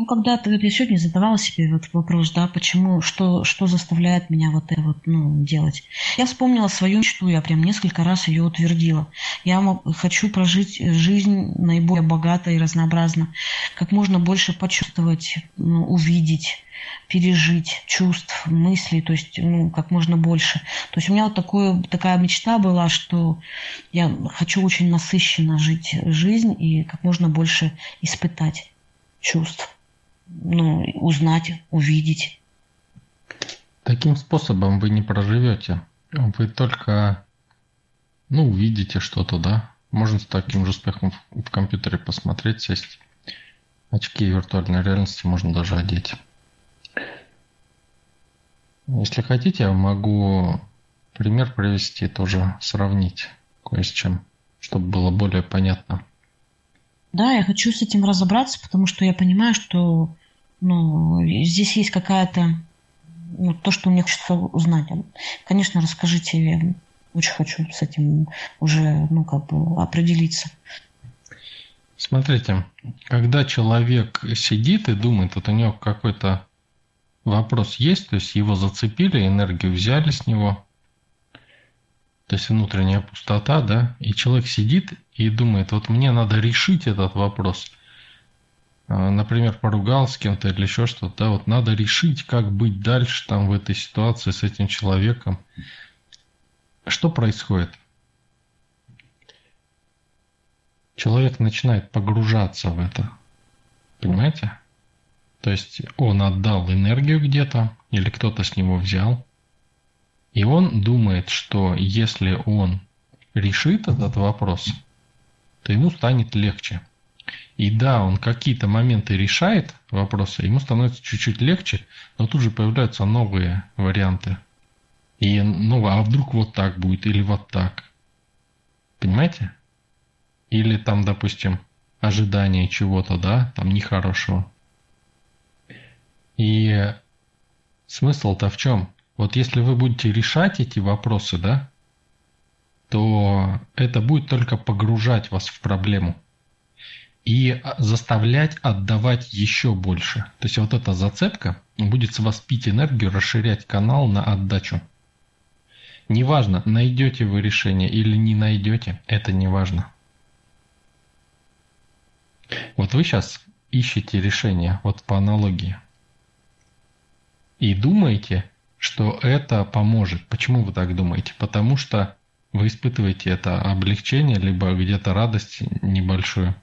Ну, когда-то вот я сегодня задавала себе вот вопрос, да, почему, что, что заставляет меня вот это вот, ну, делать. Я вспомнила свою мечту, я прям несколько раз ее утвердила. Я хочу прожить жизнь наиболее богато и разнообразно, как можно больше почувствовать, ну, увидеть, пережить чувств, мыслей, то есть, ну, как можно больше. То есть у меня вот такое, такая мечта была, что я хочу очень насыщенно жить жизнь и как можно больше испытать чувств ну, узнать, увидеть. Таким способом вы не проживете. Вы только, ну, увидите что-то, да. Можно с таким же успехом в, компьютере посмотреть, сесть. Очки виртуальной реальности можно даже одеть. Если хотите, я могу пример привести, тоже сравнить кое с чем, чтобы было более понятно. Да, я хочу с этим разобраться, потому что я понимаю, что ну, здесь есть какая-то ну, то, что мне хочется узнать. Конечно, расскажите, я очень хочу с этим уже, ну, как бы определиться. Смотрите, когда человек сидит и думает, вот у него какой-то вопрос есть, то есть его зацепили, энергию взяли с него, то есть внутренняя пустота, да, и человек сидит и думает, вот мне надо решить этот вопрос – например, поругался с кем-то или еще что-то, да, вот надо решить, как быть дальше там в этой ситуации с этим человеком. Что происходит? Человек начинает погружаться в это. Понимаете? То есть он отдал энергию где-то, или кто-то с него взял. И он думает, что если он решит этот вопрос, то ему станет легче. И да, он какие-то моменты решает вопросы, ему становится чуть-чуть легче, но тут же появляются новые варианты. И, ну, а вдруг вот так будет или вот так? Понимаете? Или там, допустим, ожидание чего-то, да, там нехорошего. И смысл-то в чем? Вот если вы будете решать эти вопросы, да, то это будет только погружать вас в проблему и заставлять отдавать еще больше. То есть вот эта зацепка будет с вас пить энергию, расширять канал на отдачу. Неважно, найдете вы решение или не найдете, это не важно. Вот вы сейчас ищете решение, вот по аналогии. И думаете, что это поможет. Почему вы так думаете? Потому что вы испытываете это облегчение, либо где-то радость небольшую.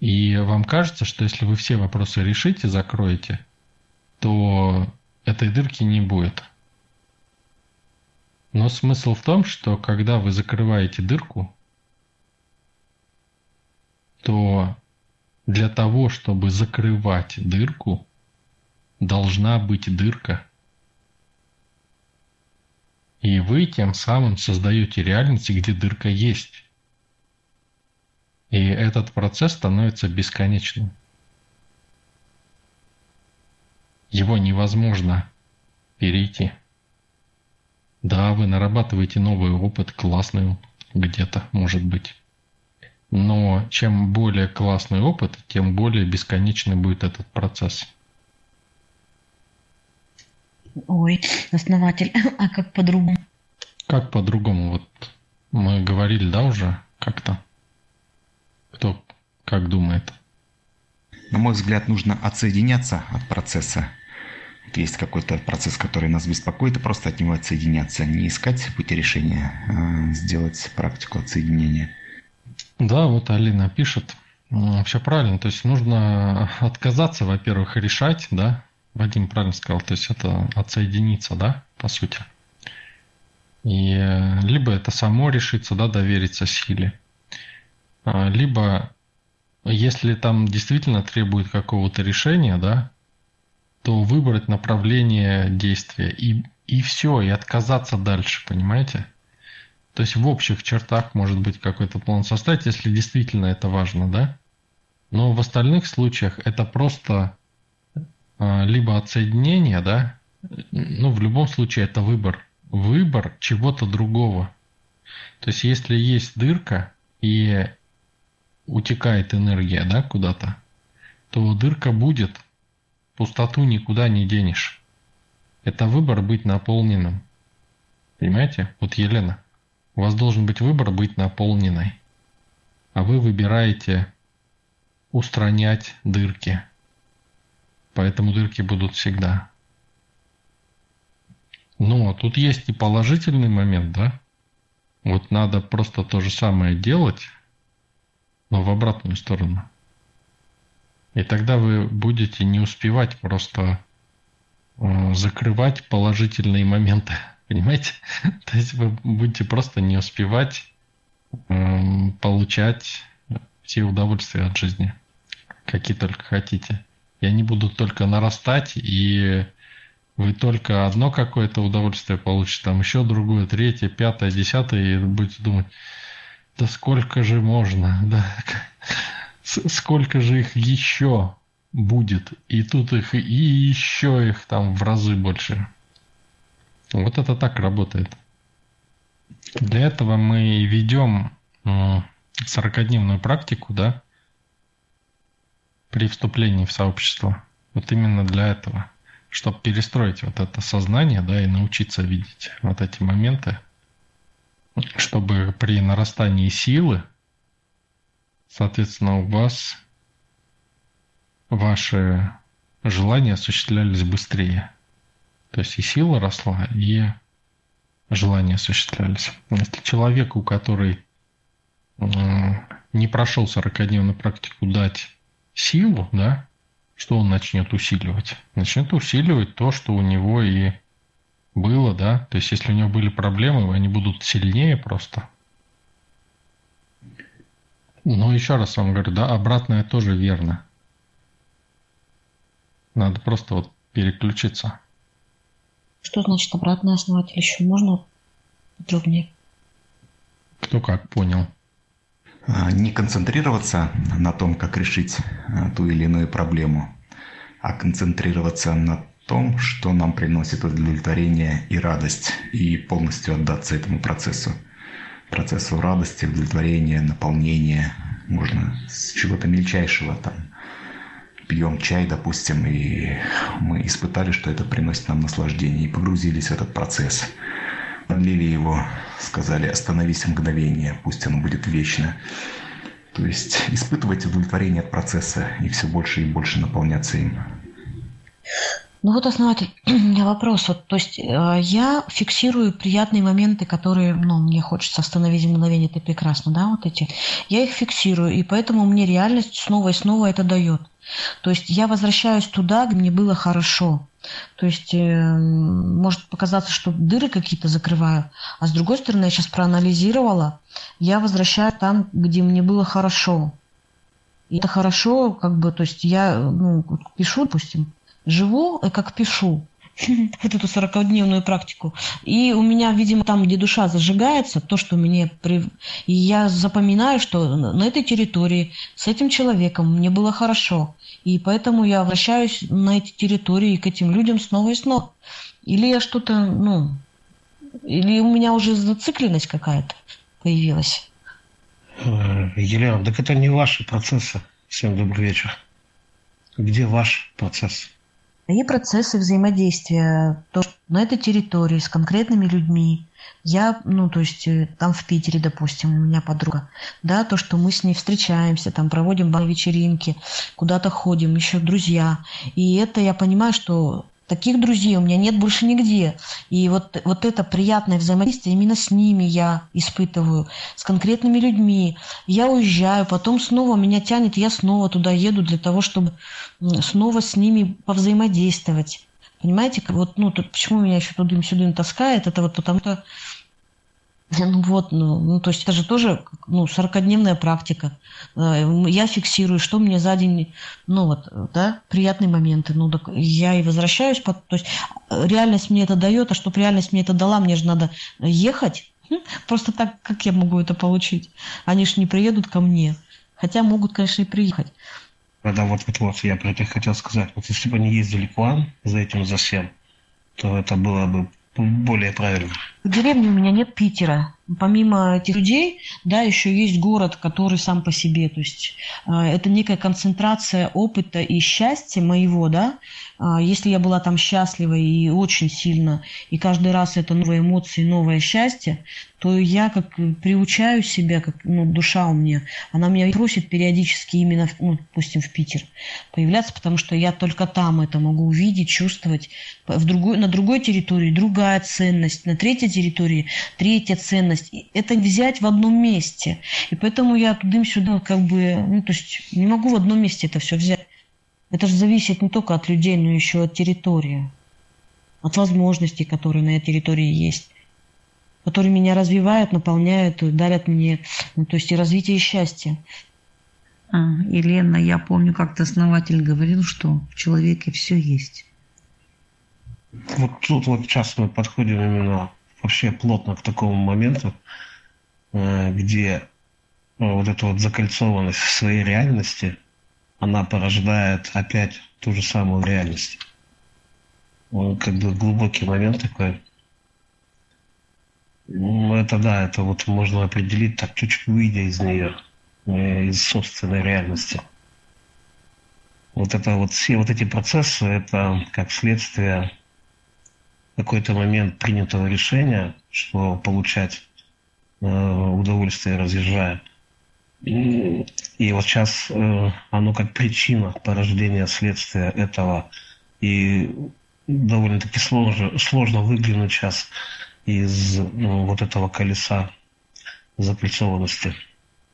И вам кажется, что если вы все вопросы решите, закроете, то этой дырки не будет. Но смысл в том, что когда вы закрываете дырку, то для того, чтобы закрывать дырку, должна быть дырка. И вы тем самым создаете реальность, где дырка есть. И этот процесс становится бесконечным. Его невозможно перейти. Да, вы нарабатываете новый опыт, классный где-то, может быть. Но чем более классный опыт, тем более бесконечный будет этот процесс. Ой, основатель, а как по-другому? Как по-другому? Вот мы говорили, да, уже как-то? Кто как думает? На мой взгляд, нужно отсоединяться от процесса. есть какой-то процесс, который нас беспокоит, и просто от него отсоединяться. Не искать пути решения, а сделать практику отсоединения. Да, вот Алина пишет. Все правильно. То есть нужно отказаться, во-первых, решать, да. Вадим правильно сказал. То есть это отсоединиться, да, по сути. И э, либо это само решится, да, довериться силе. А, либо, если там действительно требует какого-то решения, да, то выбрать направление действия и, и все, и отказаться дальше, понимаете? То есть в общих чертах может быть какой-то план составить, если действительно это важно, да? Но в остальных случаях это просто а, либо отсоединение, да, ну, в любом случае это выбор. Выбор чего-то другого. То есть если есть дырка, и утекает энергия, да, куда-то, то дырка будет, пустоту никуда не денешь. Это выбор быть наполненным. Понимаете? Вот Елена, у вас должен быть выбор быть наполненной. А вы выбираете устранять дырки. Поэтому дырки будут всегда. Но тут есть и положительный момент, да? Вот надо просто то же самое делать, но в обратную сторону. И тогда вы будете не успевать просто э, закрывать положительные моменты. Понимаете? То есть вы будете просто не успевать э, получать все удовольствия от жизни, какие только хотите. И они будут только нарастать, и вы только одно какое-то удовольствие получите, там еще другое, третье, пятое, десятое, и будете думать, да сколько же можно, да, сколько же их еще будет, и тут их, и еще их там в разы больше. Вот это так работает. Для этого мы ведем 40-дневную практику, да, при вступлении в сообщество. Вот именно для этого, чтобы перестроить вот это сознание, да, и научиться видеть вот эти моменты, чтобы при нарастании силы, соответственно, у вас ваши желания осуществлялись быстрее. То есть и сила росла, и желания осуществлялись. Если человеку, который не прошел 40-дневную практику, дать силу, да, что он начнет усиливать? Начнет усиливать то, что у него и было, да. То есть, если у него были проблемы, они будут сильнее просто. Но еще раз вам говорю, да, обратное тоже верно. Надо просто вот переключиться. Что значит обратный основатель? Еще можно подробнее? Кто как понял. А, не концентрироваться на том, как решить а, ту или иную проблему, а концентрироваться на том, что нам приносит удовлетворение и радость, и полностью отдаться этому процессу. Процессу радости, удовлетворения, наполнения. Можно с чего-то мельчайшего там. Пьем чай, допустим, и мы испытали, что это приносит нам наслаждение, и погрузились в этот процесс. Подлили его, сказали, остановись мгновение, пусть оно будет вечно. То есть испытывать удовлетворение от процесса и все больше и больше наполняться им. Ну вот, меня вопрос. Вот, то есть э, я фиксирую приятные моменты, которые, ну, мне хочется остановить мгновение, это прекрасно, да, вот эти. Я их фиксирую, и поэтому мне реальность снова и снова это дает. То есть я возвращаюсь туда, где мне было хорошо. То есть э, может показаться, что дыры какие-то закрываю, а с другой стороны, я сейчас проанализировала, я возвращаюсь там, где мне было хорошо. И это хорошо, как бы, то есть я ну, пишу, допустим, живу, и как пишу вот эту 40-дневную практику. И у меня, видимо, там, где душа зажигается, то, что мне... При... И я запоминаю, что на этой территории с этим человеком мне было хорошо. И поэтому я возвращаюсь на эти территории к этим людям снова и снова. Или я что-то, ну... Или у меня уже зацикленность какая-то появилась. Э, Елена, так это не ваши процессы. Всем добрый вечер. Где ваш процесс? Мои процессы взаимодействия то, на этой территории с конкретными людьми. Я, ну, то есть э, там в Питере, допустим, у меня подруга, да, то, что мы с ней встречаемся, там проводим вечеринки, куда-то ходим, еще друзья. И это я понимаю, что Таких друзей у меня нет больше нигде. И вот, вот это приятное взаимодействие именно с ними я испытываю, с конкретными людьми. Я уезжаю, потом снова меня тянет, я снова туда еду для того, чтобы снова с ними повзаимодействовать. Понимаете, вот, ну, тут, почему меня еще туда-сюда таскает, это вот потому что ну вот, ну, ну, то есть это же тоже ну, 40-дневная практика. Э, я фиксирую, что мне за день, ну вот, да, приятные моменты. Ну, так я и возвращаюсь. Под, то есть э, реальность мне это дает, а чтобы реальность мне это дала, мне же надо ехать. Просто так, как я могу это получить? Они же не приедут ко мне. Хотя могут, конечно, и приехать. Да, вот, вот, вот, я про это хотел сказать. Вот если бы они ездили к вам за этим, за всем, то это было бы более правильно. В деревне у меня нет Питера. Помимо этих людей, да, еще есть город, который сам по себе. То есть э, это некая концентрация опыта и счастья моего, да. Э, если я была там счастлива и очень сильно, и каждый раз это новые эмоции, новое счастье, то я как приучаю себя, как ну, душа у меня, она меня просит периодически именно, ну, допустим, в Питер появляться, потому что я только там это могу увидеть, чувствовать. В другой, на другой территории другая ценность, на третьей территории третья ценность. Это взять в одном месте. И поэтому я туда-сюда как бы, ну, то есть не могу в одном месте это все взять. Это же зависит не только от людей, но еще от территории, от возможностей, которые на этой территории есть которые меня развивают, наполняют, дарят мне, ну, то есть и развитие и счастье. А, Елена, я помню, как-то основатель говорил, что в человеке все есть. Вот тут вот сейчас мы подходим именно вообще плотно к такому моменту, э, где э, вот эта вот закольцованность в своей реальности, она порождает опять ту же самую реальность. Он как бы глубокий момент такой. Ну, это да, это вот можно определить так чуть-чуть выйдя из нее, э, из собственной реальности. Вот это вот все вот эти процессы, это как следствие какой-то момент принятого решения, что получать э, удовольствие разъезжая. И, вот сейчас э, оно как причина порождения следствия этого. И довольно-таки сложно, сложно выглянуть сейчас из ну, вот этого колеса закольцованности.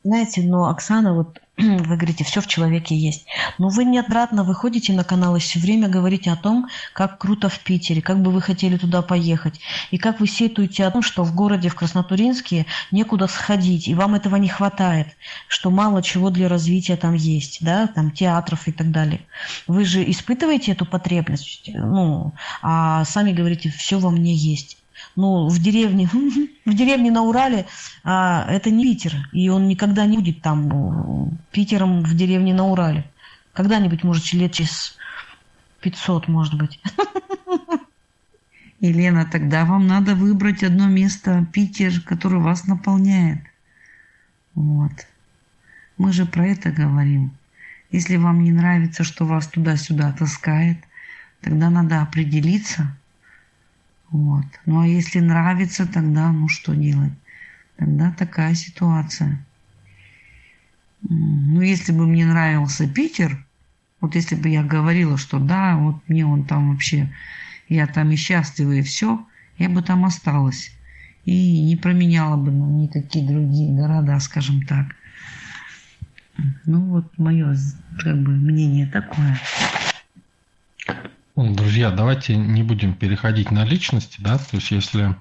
Знаете, но Оксана, вот вы говорите, все в человеке есть. Но вы неоднократно выходите на канал и все время говорите о том, как круто в Питере, как бы вы хотели туда поехать. И как вы сетуете о том, что в городе, в Краснотуринске некуда сходить, и вам этого не хватает, что мало чего для развития там есть, да, там театров и так далее. Вы же испытываете эту потребность, ну, а сами говорите, все во мне есть ну, в деревне, в деревне на Урале а, это не Питер, и он никогда не будет там Питером в деревне на Урале. Когда-нибудь, может, лет через 500, может быть. Елена, тогда вам надо выбрать одно место, Питер, которое вас наполняет. Вот. Мы же про это говорим. Если вам не нравится, что вас туда-сюда таскает, тогда надо определиться – вот. Ну а если нравится, тогда ну что делать? Тогда такая ситуация. Ну, если бы мне нравился Питер, Вот если бы я говорила, что да, вот мне он там вообще, я там и счастлива, и все, я бы там осталась. И не променяла бы на никакие другие города, скажем так. Ну вот мое как бы мнение такое. Ну, друзья, давайте не будем переходить на личности, да, то есть если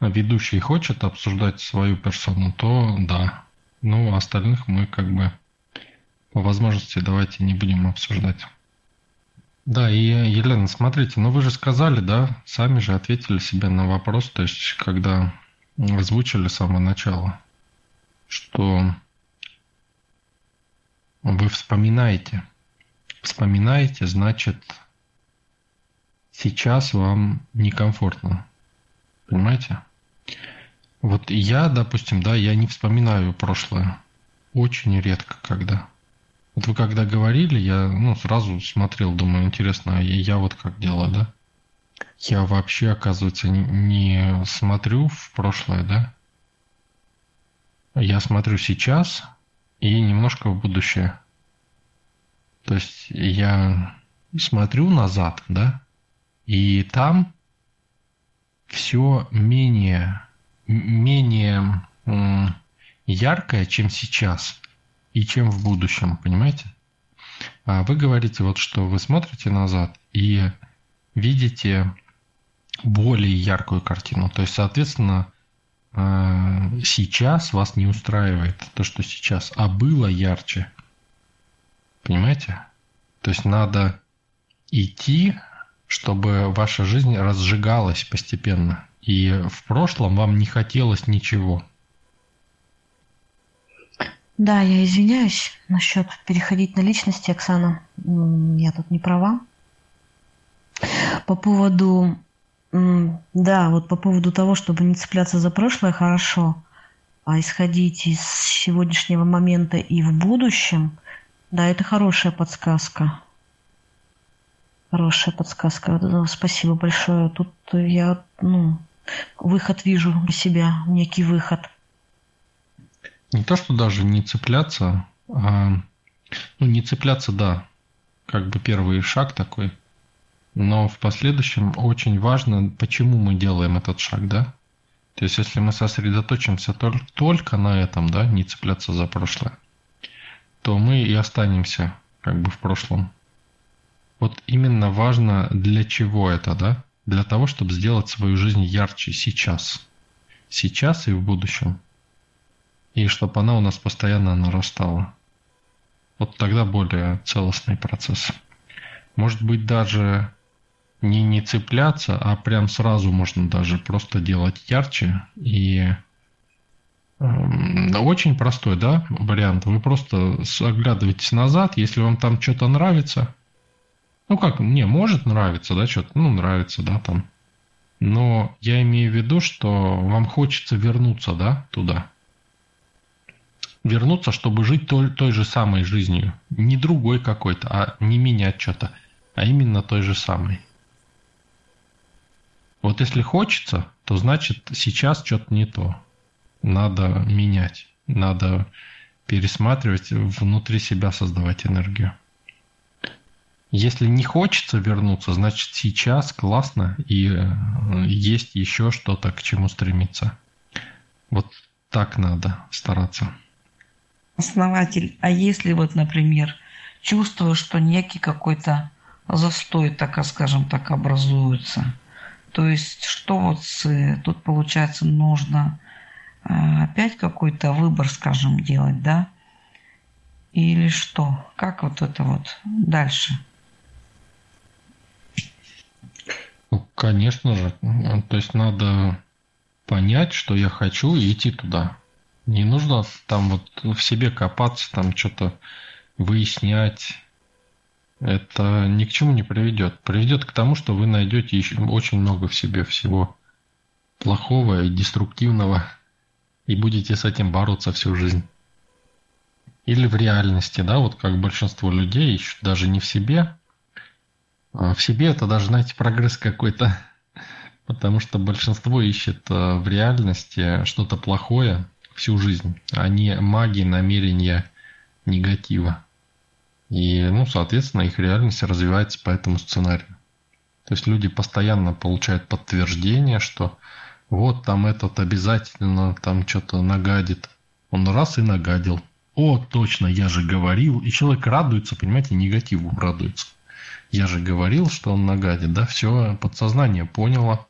ведущий хочет обсуждать свою персону, то да. Ну, а остальных мы как бы по возможности давайте не будем обсуждать. Да, и Елена, смотрите, ну вы же сказали, да, сами же ответили себе на вопрос, то есть когда озвучили с самого начала, что вы вспоминаете. Вспоминаете, значит, сейчас вам некомфортно. Понимаете? Вот я, допустим, да, я не вспоминаю прошлое. Очень редко когда. Вот вы когда говорили, я ну, сразу смотрел, думаю, интересно, а я, вот как делаю, да? Я вообще, оказывается, не, не смотрю в прошлое, да? Я смотрю сейчас и немножко в будущее. То есть я смотрю назад, да, и там все менее, менее яркое, чем сейчас и чем в будущем, понимаете? А вы говорите вот, что вы смотрите назад и видите более яркую картину. То есть, соответственно, а, сейчас вас не устраивает то, что сейчас, а было ярче. Понимаете? То есть надо идти, чтобы ваша жизнь разжигалась постепенно. И в прошлом вам не хотелось ничего. Да, я извиняюсь насчет переходить на личности, Оксана. Я тут не права. По поводу, да, вот по поводу того, чтобы не цепляться за прошлое, хорошо, а исходить из сегодняшнего момента и в будущем, да, это хорошая подсказка. Хорошая подсказка. Спасибо большое. Тут я, ну, выход вижу для себя, некий выход – не то, что даже не цепляться, а ну, не цепляться, да, как бы первый шаг такой. Но в последующем очень важно, почему мы делаем этот шаг, да? То есть, если мы сосредоточимся только на этом, да, не цепляться за прошлое, то мы и останемся как бы в прошлом. Вот именно важно для чего это, да? Для того, чтобы сделать свою жизнь ярче сейчас. Сейчас и в будущем и чтобы она у нас постоянно нарастала. Вот тогда более целостный процесс. Может быть, даже не не цепляться, а прям сразу можно даже просто делать ярче и эм, очень простой, да, вариант. Вы просто оглядываетесь назад, если вам там что-то нравится. Ну как, мне может нравиться, да, что-то, ну нравится, да, там. Но я имею в виду, что вам хочется вернуться, да, туда вернуться, чтобы жить той, той же самой жизнью. Не другой какой-то, а не менять что-то, а именно той же самой. Вот если хочется, то значит сейчас что-то не то. Надо менять, надо пересматривать, внутри себя создавать энергию. Если не хочется вернуться, значит сейчас классно и э, есть еще что-то, к чему стремиться. Вот так надо стараться основатель, а если вот, например, чувствую, что некий какой-то застой, так скажем так, образуется, то есть что вот с, тут получается нужно а, опять какой-то выбор, скажем, делать, да? Или что? Как вот это вот дальше? Ну, конечно же. То есть надо понять, что я хочу, и идти туда. Не нужно там вот в себе копаться, там что-то выяснять. Это ни к чему не приведет. Приведет к тому, что вы найдете еще очень много в себе всего плохого и деструктивного и будете с этим бороться всю жизнь. Или в реальности, да, вот как большинство людей ищут даже не в себе. А в себе это даже, знаете, прогресс какой-то. Потому что большинство ищет э, в реальности что-то плохое, всю жизнь, а не магии намерения негатива. И, ну, соответственно, их реальность развивается по этому сценарию. То есть люди постоянно получают подтверждение, что вот там этот обязательно там что-то нагадит. Он раз и нагадил. О, точно, я же говорил. И человек радуется, понимаете, негативу радуется. Я же говорил, что он нагадит, да, все, подсознание поняло.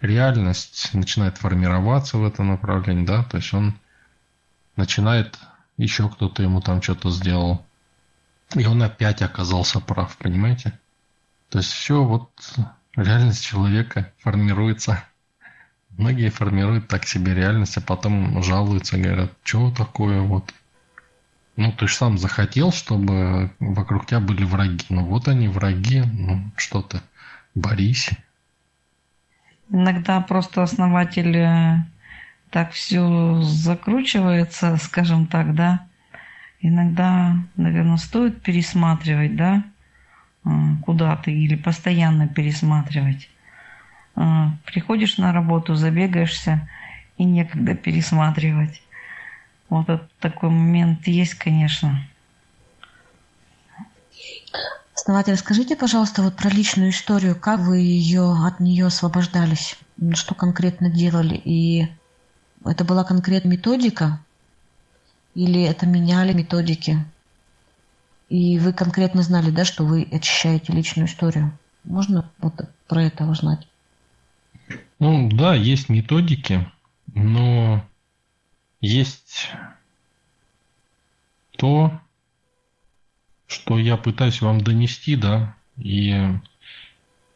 Реальность начинает формироваться в этом направлении, да, то есть он начинает, еще кто-то ему там что-то сделал. И он опять оказался прав, понимаете? То есть все, вот реальность человека формируется. Многие формируют так себе реальность, а потом жалуются, говорят, что такое вот. Ну, ты же сам захотел, чтобы вокруг тебя были враги. Ну, вот они враги, ну, что ты, борись. Иногда просто основатель э, так все закручивается, скажем так, да. Иногда, наверное, стоит пересматривать, да, э, куда ты, или постоянно пересматривать. Э, приходишь на работу, забегаешься, и некогда пересматривать. Вот этот такой момент есть, конечно. Основатель, скажите, пожалуйста, вот про личную историю, как вы ее от нее освобождались, что конкретно делали, и это была конкретная методика, или это меняли методики, и вы конкретно знали, да, что вы очищаете личную историю. Можно вот про это узнать? Ну да, есть методики, но есть то, что я пытаюсь вам донести, да, и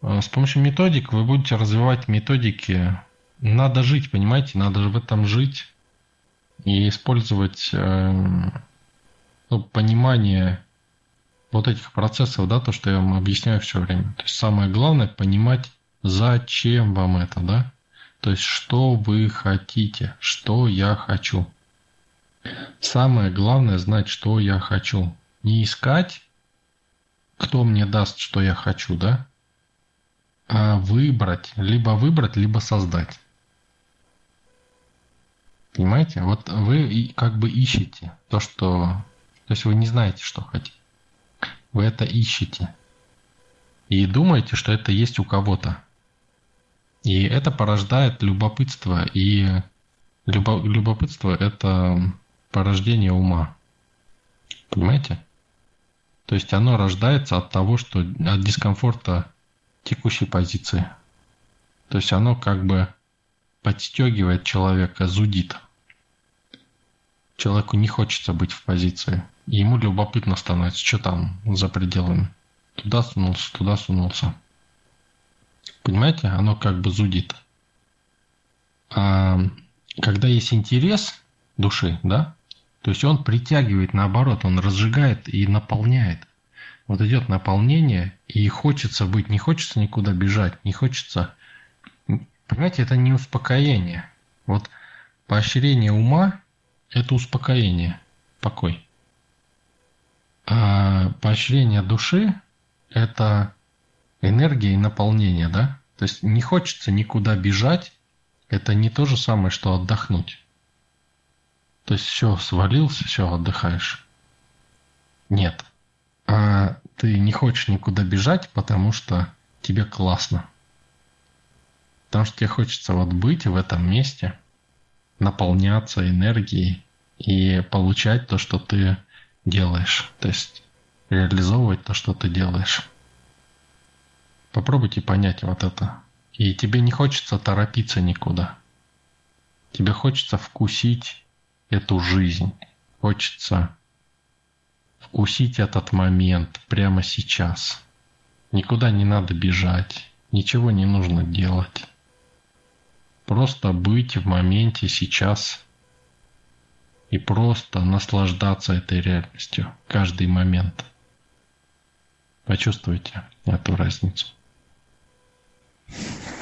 э, с помощью методик вы будете развивать методики. Надо жить, понимаете, надо в этом жить и использовать э, ну, понимание вот этих процессов, да, то, что я вам объясняю все время. То есть самое главное понимать, зачем вам это, да. То есть, что вы хотите, что я хочу. Самое главное знать, что я хочу. Не искать, кто мне даст, что я хочу, да? А выбрать, либо выбрать, либо создать. Понимаете? Вот вы как бы ищете то, что... То есть вы не знаете, что хотите. Вы это ищете. И думаете, что это есть у кого-то. И это порождает любопытство. И любо, любопытство – это порождение ума. Понимаете? То есть оно рождается от того, что от дискомфорта текущей позиции. То есть оно как бы подстегивает человека, зудит. Человеку не хочется быть в позиции. Ему любопытно становится, что там за пределами. Туда сунулся, туда сунулся. Понимаете, оно как бы зудит. А когда есть интерес души, да, то есть он притягивает наоборот, он разжигает и наполняет. Вот идет наполнение, и хочется быть, не хочется никуда бежать, не хочется... Понимаете, это не успокоение. Вот поощрение ума – это успокоение, покой. А поощрение души – это энергия и наполнение, да? То есть не хочется никуда бежать, это не то же самое, что отдохнуть. То есть все, свалился, все, отдыхаешь. Нет. А ты не хочешь никуда бежать, потому что тебе классно. Потому что тебе хочется вот быть в этом месте, наполняться энергией и получать то, что ты делаешь. То есть реализовывать то, что ты делаешь. Попробуйте понять вот это. И тебе не хочется торопиться никуда. Тебе хочется вкусить эту жизнь. Хочется вкусить этот момент прямо сейчас. Никуда не надо бежать, ничего не нужно делать. Просто быть в моменте сейчас и просто наслаждаться этой реальностью каждый момент. Почувствуйте эту разницу.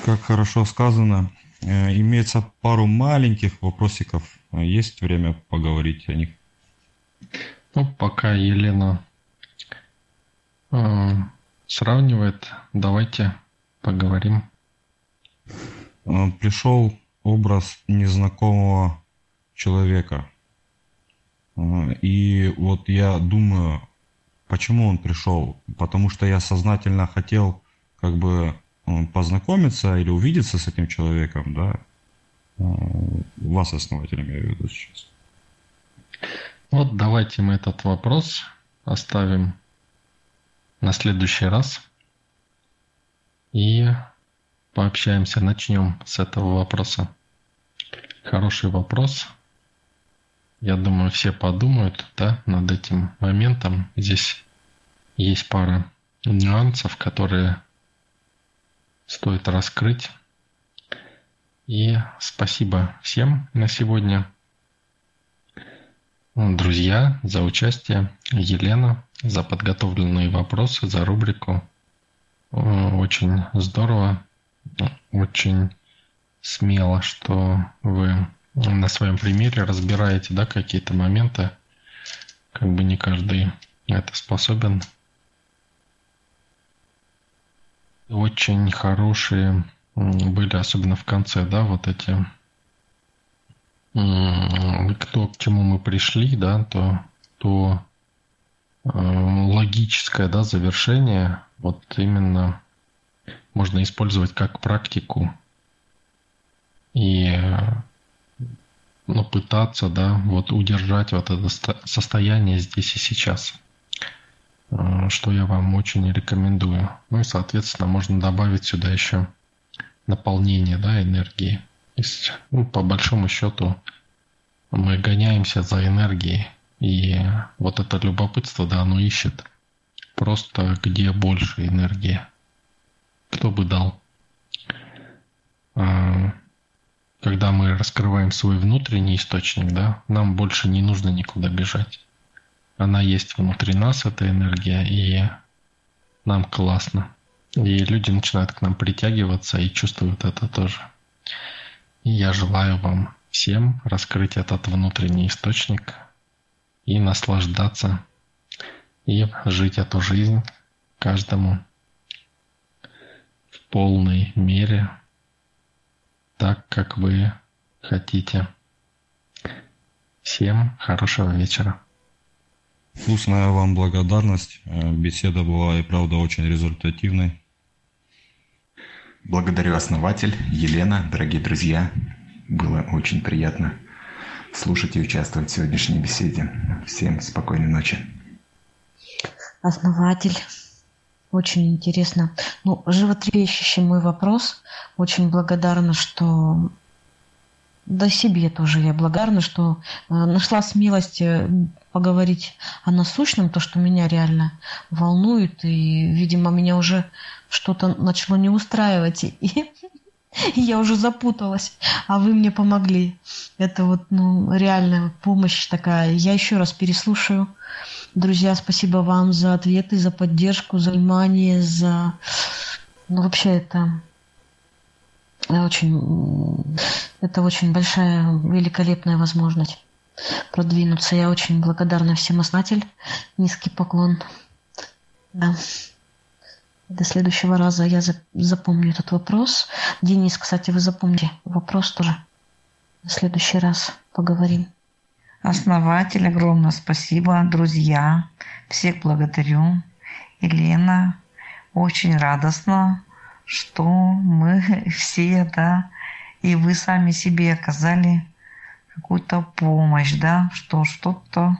Как хорошо сказано. Э, имеется пару маленьких вопросиков. Есть время поговорить о них? Ну, пока Елена э, сравнивает, давайте поговорим. Э, пришел образ незнакомого человека. Э, и вот я думаю, почему он пришел? Потому что я сознательно хотел как бы познакомиться или увидеться с этим человеком, да? Вас, основатель, имею в виду сейчас. Вот давайте мы этот вопрос оставим на следующий раз и пообщаемся. Начнем с этого вопроса. Хороший вопрос. Я думаю, все подумают да, над этим моментом. Здесь есть пара нюансов, которые стоит раскрыть. И спасибо всем на сегодня. Друзья, за участие. Елена, за подготовленные вопросы, за рубрику. Очень здорово, очень смело, что вы на своем примере разбираете да, какие-то моменты. Как бы не каждый это способен. Очень хорошие были, особенно в конце, да, вот эти кто к чему мы пришли, да, то, то э, логическое да, завершение вот именно можно использовать как практику и ну, пытаться, да, вот удержать вот это состояние здесь и сейчас, что я вам очень рекомендую. Ну и, соответственно, можно добавить сюда еще наполнение, да, энергии. То есть, ну, по большому счету, мы гоняемся за энергией, и вот это любопытство, да, оно ищет просто где больше энергии. Кто бы дал? А, когда мы раскрываем свой внутренний источник, да, нам больше не нужно никуда бежать. Она есть внутри нас, эта энергия, и нам классно. И люди начинают к нам притягиваться и чувствуют это тоже. И я желаю вам всем раскрыть этот внутренний источник и наслаждаться и жить эту жизнь каждому в полной мере так, как вы хотите. Всем хорошего вечера. Вкусная вам благодарность. Э, беседа была и правда очень результативной. Благодарю основатель, Елена, дорогие друзья. Было очень приятно слушать и участвовать в сегодняшней беседе. Всем спокойной ночи. Основатель. Очень интересно. Ну, животрепещущий мой вопрос. Очень благодарна, что да себе тоже я благодарна, что э, нашла смелость э, поговорить о насущном, то, что меня реально волнует, и, видимо, меня уже что-то начало не устраивать, и, и я уже запуталась, а вы мне помогли. Это вот, ну, реальная помощь такая. Я еще раз переслушаю Друзья, спасибо вам за ответы, за поддержку, за внимание, за... Ну, вообще это очень, это очень большая, великолепная возможность продвинуться. Я очень благодарна всем основатель. Низкий поклон. Да. До следующего раза я запомню этот вопрос. Денис, кстати, вы запомните вопрос тоже. В следующий раз поговорим. Основатель, огромное спасибо, друзья, всех благодарю. Елена, очень радостно, что мы все, да, и вы сами себе оказали какую-то помощь, да, что что-то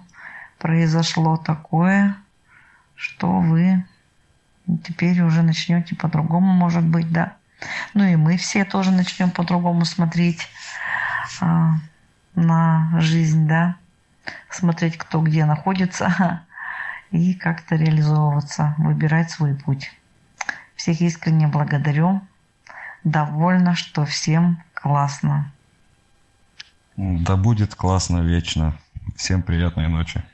произошло такое, что вы теперь уже начнете по-другому, может быть, да. Ну и мы все тоже начнем по-другому смотреть а, на жизнь, да, смотреть, кто где находится и как-то реализовываться, выбирать свой путь. Всех искренне благодарю. Довольна, что всем классно. Да будет классно вечно. Всем приятной ночи.